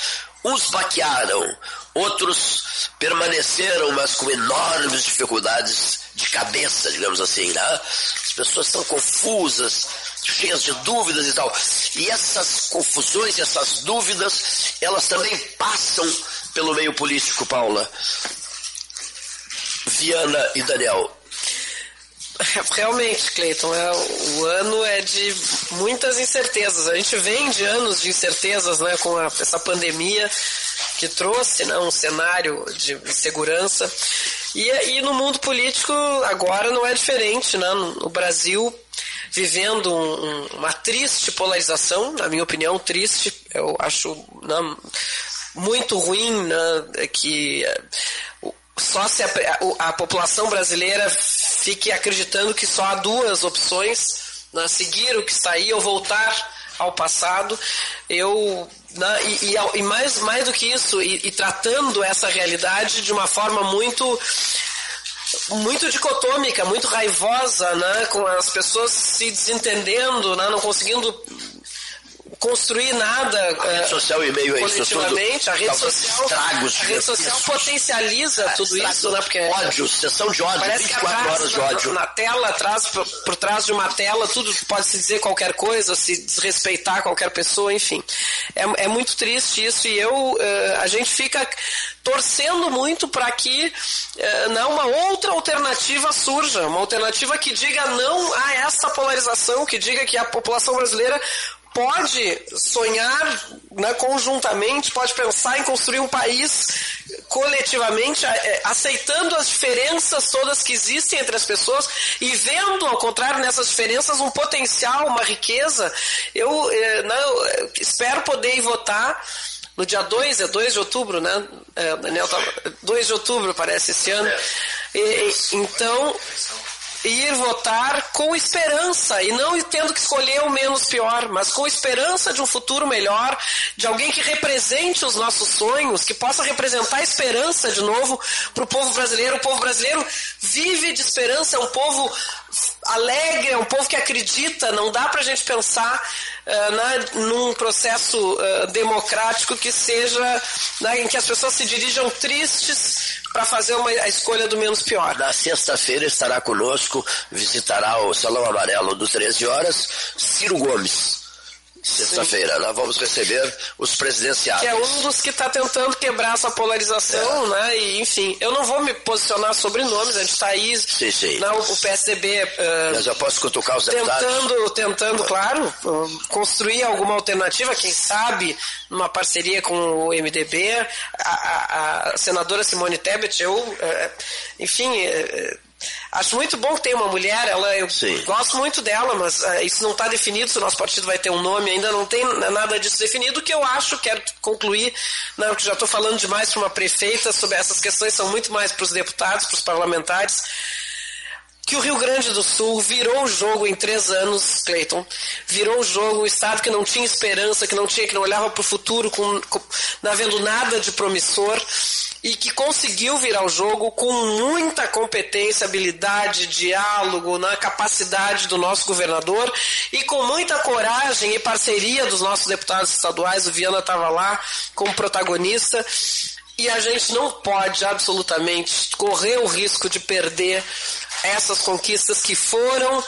Uns baquearam, outros permaneceram, mas com enormes dificuldades de cabeça, digamos assim, né? As pessoas estão confusas, cheias de dúvidas e tal. E essas confusões, essas dúvidas, elas também passam pelo meio político, Paula. Viana e Daniel. Realmente, Cleiton, é, o ano é de muitas incertezas. A gente vem de anos de incertezas, né, com a, essa pandemia que trouxe né, um cenário de segurança. E, e no mundo político agora não é diferente, né? No Brasil vivendo um, uma triste polarização, na minha opinião, triste. Eu acho né, muito ruim né, que só se a, a, população brasileira fique acreditando que só há duas opções, né, seguir o que está aí ou voltar ao passado. Eu né, e, e, e, mais, mais do que isso, e, e, tratando essa realidade de uma forma muito muito dicotômica, muito raivosa, né, com as pessoas se desentendendo, né, não conseguindo construir nada a rede uh, social e meio a isso tudo, a rede social estragos a rede social potencializa é, tudo isso né? Porque ódio sessão de ódio parece 24 que horas de ódio. na, na tela atrás por, por, trás de uma tela tudo pode se dizer qualquer coisa se desrespeitar qualquer pessoa enfim. É, é muito triste isso e eu uh, a gente fica torcendo muito para que uh, não, uma outra alternativa surja, uma alternativa que diga não a essa polarização, que diga que a população brasileira pode sonhar né, conjuntamente, pode pensar em construir um país coletivamente, é, aceitando as diferenças todas que existem entre as pessoas e vendo, ao contrário, nessas diferenças um potencial, uma riqueza. Eu eh, não, espero poder votar no dia 2, é 2 de outubro, né? É, Daniel tá, 2 de outubro parece esse ano. E, então, ir votar com esperança e não tendo que escolher o menos pior, mas com esperança de um futuro melhor, de alguém que represente os nossos sonhos, que possa representar a esperança de novo para o povo brasileiro. O povo brasileiro vive de esperança, é um povo alegre, é um povo que acredita. Não dá para a gente pensar uh, né, num processo uh, democrático que seja né, em que as pessoas se dirijam tristes para fazer uma, a escolha do menos pior. Na sexta-feira estará conosco, visitará o Salão Amarelo do 13 horas, Ciro Gomes. Sexta-feira, nós vamos receber os presidenciais. Que é um dos que está tentando quebrar essa polarização, é. né? E, enfim, eu não vou me posicionar sobre nomes, a gente está aí. Sim, sim. Não, o PSDB. Uh, Mas eu posso cutucar os tentando, deputados. Tentando, claro, uh, construir alguma alternativa, quem sabe, numa parceria com o MDB. A, a, a senadora Simone Tebet, eu, uh, enfim Acho muito bom que uma mulher, ela, eu Sim. gosto muito dela, mas uh, isso não está definido se o nosso partido vai ter um nome, ainda não tem nada disso definido. O que eu acho, quero concluir, não, né, já estou falando demais para uma prefeita sobre essas questões, são muito mais para os deputados, para os parlamentares que o Rio Grande do Sul virou o jogo em três anos, Cleiton, virou o jogo, um estado que não tinha esperança, que não tinha, que não olhava para o futuro, com, com, não havendo nada de promissor, e que conseguiu virar o jogo com muita competência, habilidade, diálogo, na capacidade do nosso governador e com muita coragem e parceria dos nossos deputados estaduais. O Viana estava lá como protagonista. E a gente não pode absolutamente correr o risco de perder essas conquistas que foram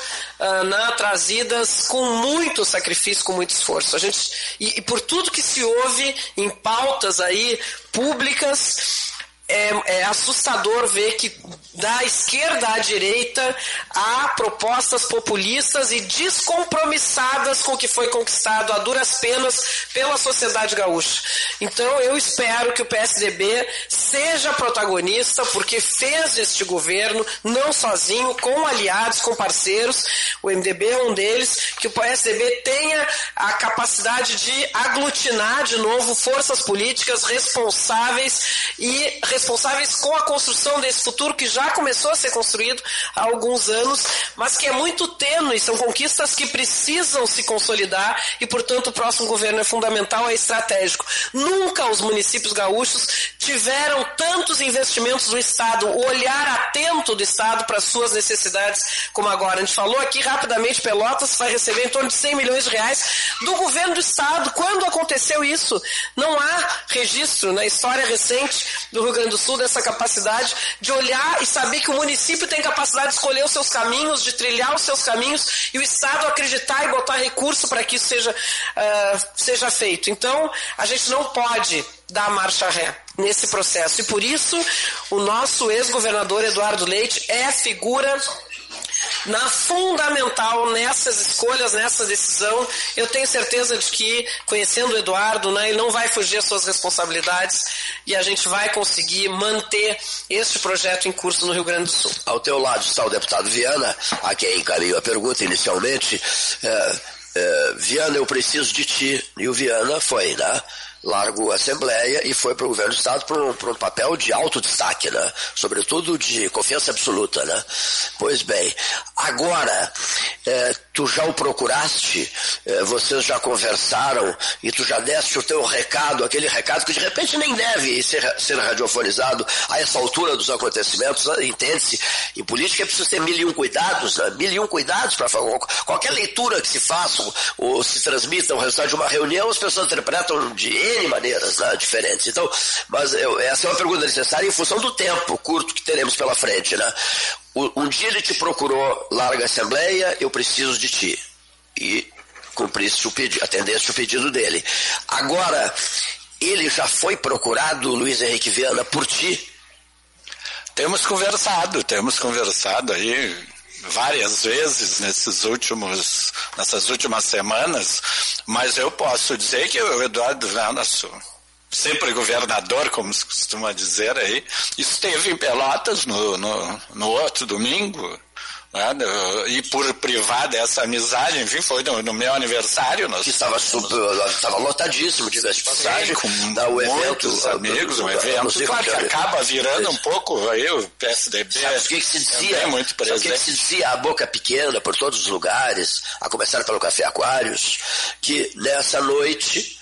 na, trazidas com muito sacrifício, com muito esforço. A gente, e, e por tudo que se ouve em pautas aí públicas, é, é, assustador ver que da esquerda à direita há propostas populistas e descompromissadas com o que foi conquistado a duras penas pela sociedade gaúcha. Então eu espero que o PSDB seja protagonista, porque fez este governo, não sozinho, com aliados, com parceiros, o MDB é um deles, que o PSDB tenha a capacidade de aglutinar de novo forças políticas responsáveis e responsáveis com a construção desse futuro que já começou a ser construído há alguns anos, mas que é muito tênue, são conquistas que precisam se consolidar e, portanto, o próximo governo é fundamental, é estratégico. Nunca os municípios gaúchos tiveram tantos investimentos do Estado, o olhar atento do Estado para as suas necessidades como agora. A gente falou aqui rapidamente, Pelotas vai receber em torno de 100 milhões de reais do governo do Estado. Quando aconteceu isso? Não há registro na história recente do Rio Grande do Sul dessa capacidade de olhar saber que o município tem capacidade de escolher os seus caminhos, de trilhar os seus caminhos e o Estado acreditar e botar recurso para que isso seja, uh, seja feito. Então, a gente não pode dar marcha ré nesse processo. E por isso, o nosso ex-governador Eduardo Leite é figura na fundamental nessas escolhas, nessa decisão. Eu tenho certeza de que, conhecendo o Eduardo, né, ele não vai fugir às suas responsabilidades e a gente vai conseguir manter este projeto em curso no Rio Grande do Sul. Ao teu lado está o deputado Viana, a quem encaminhou a pergunta inicialmente. É, é, Viana, eu preciso de ti. E o Viana foi, né? Largou a Assembleia e foi para o governo do Estado para um, um, papel de alto destaque, né? sobretudo de confiança absoluta. Né? Pois bem, agora, é, tu já o procuraste, é, vocês já conversaram e tu já deste o teu recado, aquele recado que de repente nem deve ser, ser radiofonizado a essa altura dos acontecimentos, né? entende-se? Em política é preciso ter mil e um cuidados, né? mil e um cuidados para qualquer leitura que se faça ou se transmita o resultado de uma reunião, as pessoas interpretam de N maneiras né, diferentes. Então, mas eu, essa é uma pergunta necessária em função do tempo curto que teremos pela frente. Né? Um dia ele te procurou, larga a Assembleia, eu preciso de ti. E cumpriste o pedido, atendeste o pedido dele. Agora, ele já foi procurado, Luiz Henrique Viana, por ti? Temos conversado, temos conversado aí várias vezes nesses últimos, nessas últimas semanas, mas eu posso dizer que o Eduardo Venasso, sempre governador, como se costuma dizer aí, esteve em Pelotas no, no, no outro domingo, né? E por privar dessa amizade, enfim, foi no, no meu aniversário. Nós que estava, super, estava lotadíssimo, tivesse de passagem. com da, o muitos evento, amigos, um evento claro, que acaba virando um pouco aí o PSDB. Sabe o que, que se dizia? É muito presente. Sabe o que, que se dizia a boca pequena por todos os lugares, a começar pelo Café Aquários, que nessa noite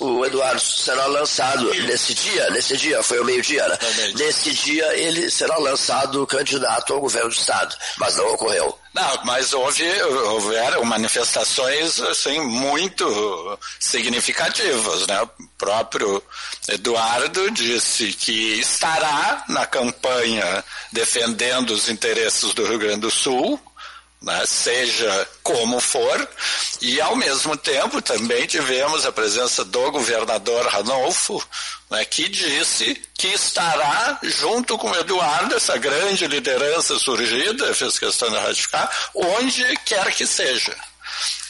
o Eduardo será lançado nesse dia, nesse dia, foi o meio-dia, né? Nesse dia ele será lançado candidato ao governo do Estado, mas não ocorreu. Não, mas houve, houveram manifestações assim muito significativas, né? O próprio Eduardo disse que estará na campanha defendendo os interesses do Rio Grande do Sul, né, seja como for, e ao mesmo tempo também tivemos a presença do governador Ranolfo, né, que disse que estará junto com Eduardo, essa grande liderança surgida, fez questão de ratificar, onde quer que seja.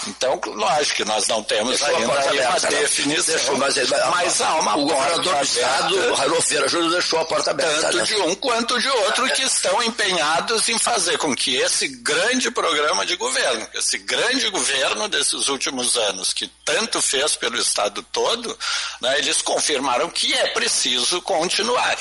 Então, lógico que nós não temos Deixou ainda uma aberta, né? definição, Deixou, mas, mas há uma o governador do Estado, Ranolfo Vieira Júnior, deixou a porta aberta. Tanto né? de um quanto de outro que estão empenhados em fazer com que esse grande programa de governo, esse grande governo desses últimos anos, que tanto fez pelo Estado todo, né, eles confirmaram que é preciso continuar.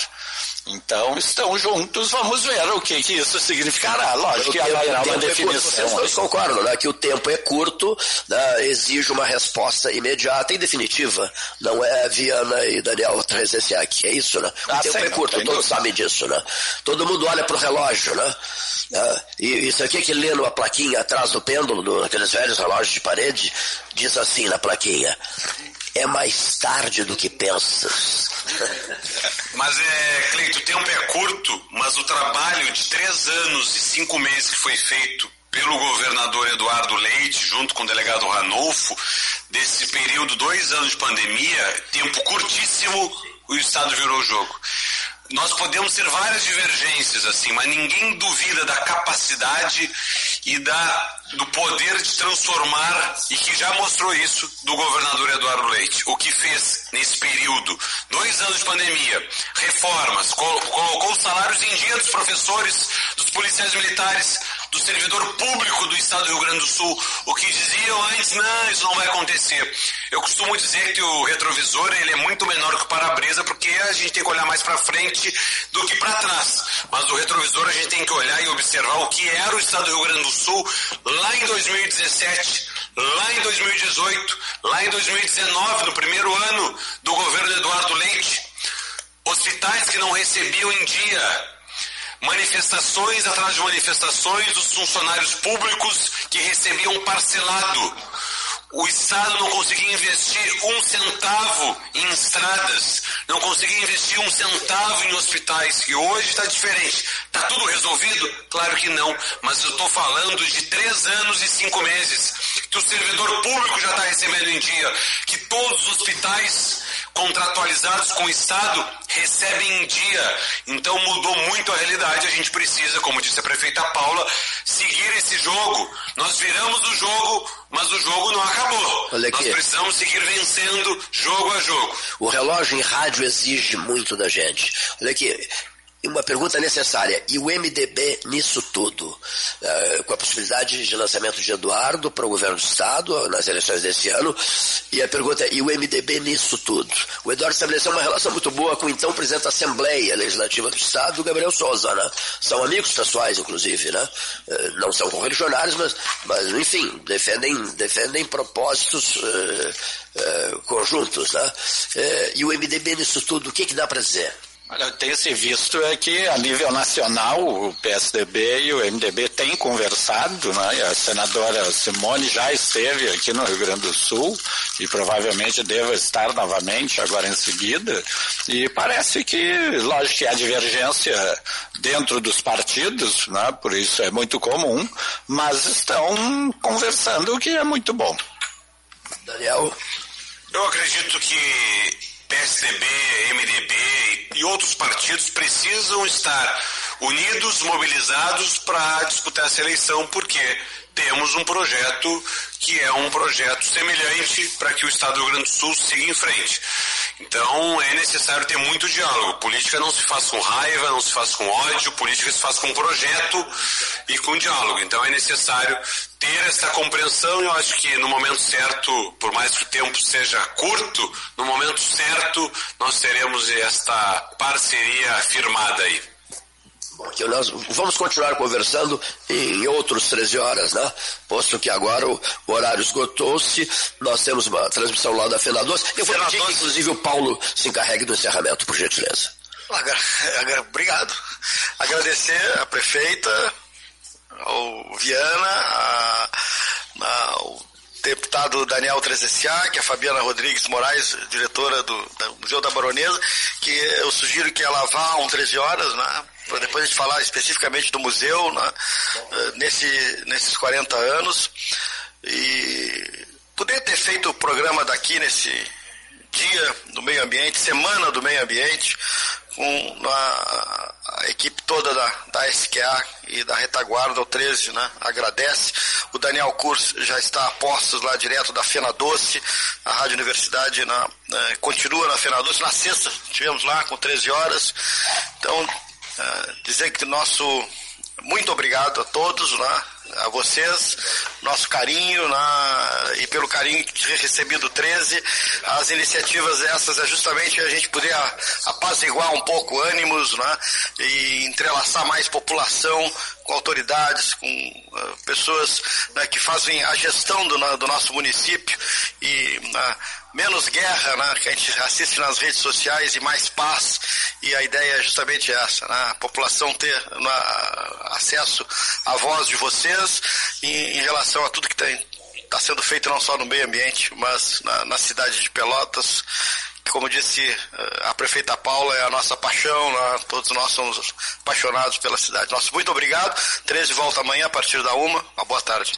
Então estão juntos, vamos ver o que, que isso significará. Lógico que haverá uma definição. Vocês concordam, né? Que o tempo é curto, né, exige uma resposta imediata e definitiva. Não é Viana e Daniel Trezenciak, é isso, né? O ah, tempo é curto, todos sabem disso, né? Todo mundo olha pro relógio, né? Ah, e isso aqui que lê numa plaquinha atrás do pêndulo, do, aqueles velhos relógios de parede, diz assim na plaquinha: é mais tarde do que pensas. (laughs) Mas é, Cleito, o tempo é curto, mas o trabalho de três anos e cinco meses que foi feito pelo governador Eduardo Leite, junto com o delegado Ranolfo, desse período, dois anos de pandemia, tempo curtíssimo, o Estado virou o jogo nós podemos ter várias divergências assim, mas ninguém duvida da capacidade e da, do poder de transformar e que já mostrou isso do governador Eduardo Leite. O que fez nesse período, dois anos de pandemia, reformas, colocou os salários em dia dos professores, dos policiais militares, do servidor público do estado do Rio Grande do Sul, o que diziam antes, não, isso não vai acontecer. Eu costumo dizer que o retrovisor ele é muito menor que o para-brisa, porque a gente tem que olhar mais para frente do que para trás. Mas o retrovisor a gente tem que olhar e observar o que era o estado do Rio Grande do Sul lá em 2017, lá em 2018, lá em 2019, no primeiro ano do governo Eduardo Leite. Hospitais que não recebiam em dia manifestações atrás de manifestações dos funcionários públicos que recebiam parcelado. O Estado não conseguia investir um centavo em estradas, não conseguia investir um centavo em hospitais. E hoje está diferente. Está tudo resolvido? Claro que não. Mas eu estou falando de três anos e cinco meses. Que o servidor público já está recebendo em dia. Que todos os hospitais contratualizados com o Estado recebem em dia. Então mudou muito a realidade. A gente precisa, como disse a prefeita Paula, seguir esse jogo. Nós viramos o jogo, mas o jogo não acabou. Nós precisamos seguir vencendo jogo a jogo. O relógio em rádio exige muito da gente. Olha aqui, uma pergunta necessária. E o MDB nisso tudo? Uh, com a possibilidade de lançamento de Eduardo para o governo do Estado nas eleições desse ano. E a pergunta é, e o MDB nisso tudo? O Eduardo estabeleceu uma relação muito boa com o então presidente da Assembleia Legislativa do Estado, Gabriel Souza, né? São amigos pessoais, inclusive, né? Uh, não são correligionários, mas, mas enfim, defendem, defendem propósitos uh, conjuntos, né? e o MDB nisso tudo, o que, que dá para dizer? Olha, tem se visto é que a nível nacional o PSDB e o MDB têm conversado, né? a senadora Simone já esteve aqui no Rio Grande do Sul e provavelmente deva estar novamente agora em seguida. E parece que, lógico que há divergência dentro dos partidos, né? por isso é muito comum, mas estão conversando, o que é muito bom. Daniel? Eu acredito que PSDB, MDB e outros partidos precisam estar unidos, mobilizados para disputar essa eleição, porque temos um projeto que é um projeto semelhante para que o Estado do Rio Grande do Sul siga em frente. Então é necessário ter muito diálogo. Política não se faz com raiva, não se faz com ódio, política se faz com projeto e com diálogo. Então é necessário ter essa compreensão e eu acho que no momento certo, por mais que o tempo seja curto, no momento certo nós teremos esta parceria firmada aí. Bom, nós vamos continuar conversando em outros 13 horas, né? Posto que agora o, o horário esgotou-se, nós temos uma transmissão lá da FENA 12. Eu vou pedir que, inclusive, o Paulo se encarregue do encerramento, por gentileza. (laughs) Obrigado. Agradecer a prefeita, ao Viana, a, a, ao deputado Daniel Trezessiak, a Fabiana Rodrigues Moraes, diretora do, do, Museu da Baronesa, que eu sugiro que ela vá um 13 horas, né, para depois a gente falar especificamente do museu, né, nesse, nesses 40 anos, e poder ter feito o programa daqui nesse dia do meio ambiente, semana do meio ambiente, com a, a equipe toda da, da SQA e da retaguarda, o 13, né? Agradece. O Daniel Kurs já está a postos lá direto da Fena Doce, a Rádio Universidade na, né, continua na Fena Doce. Na sexta tivemos lá com 13 horas. Então, uh, dizer que nosso muito obrigado a todos lá, a vocês, nosso carinho na, e pelo carinho recebido 13. As iniciativas essas é justamente a gente poder apaziguar um pouco ânimos né, e entrelaçar mais população com autoridades, com uh, pessoas né, que fazem a gestão do, do nosso município e uh, menos guerra, né, que a gente assiste nas redes sociais e mais paz. E a ideia é justamente essa, né, a população ter né, acesso à voz de vocês em, em relação a tudo que está sendo feito não só no meio ambiente, mas na, na cidade de Pelotas como disse eh, a prefeita Paula, é a nossa paixão, né? todos nós somos apaixonados pela cidade. Nosso muito obrigado. 13 volta amanhã a partir da uma. Uma boa tarde.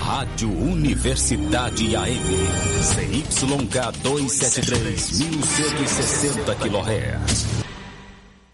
Rádio Universidade AM. CYK 273, 1160 kHz.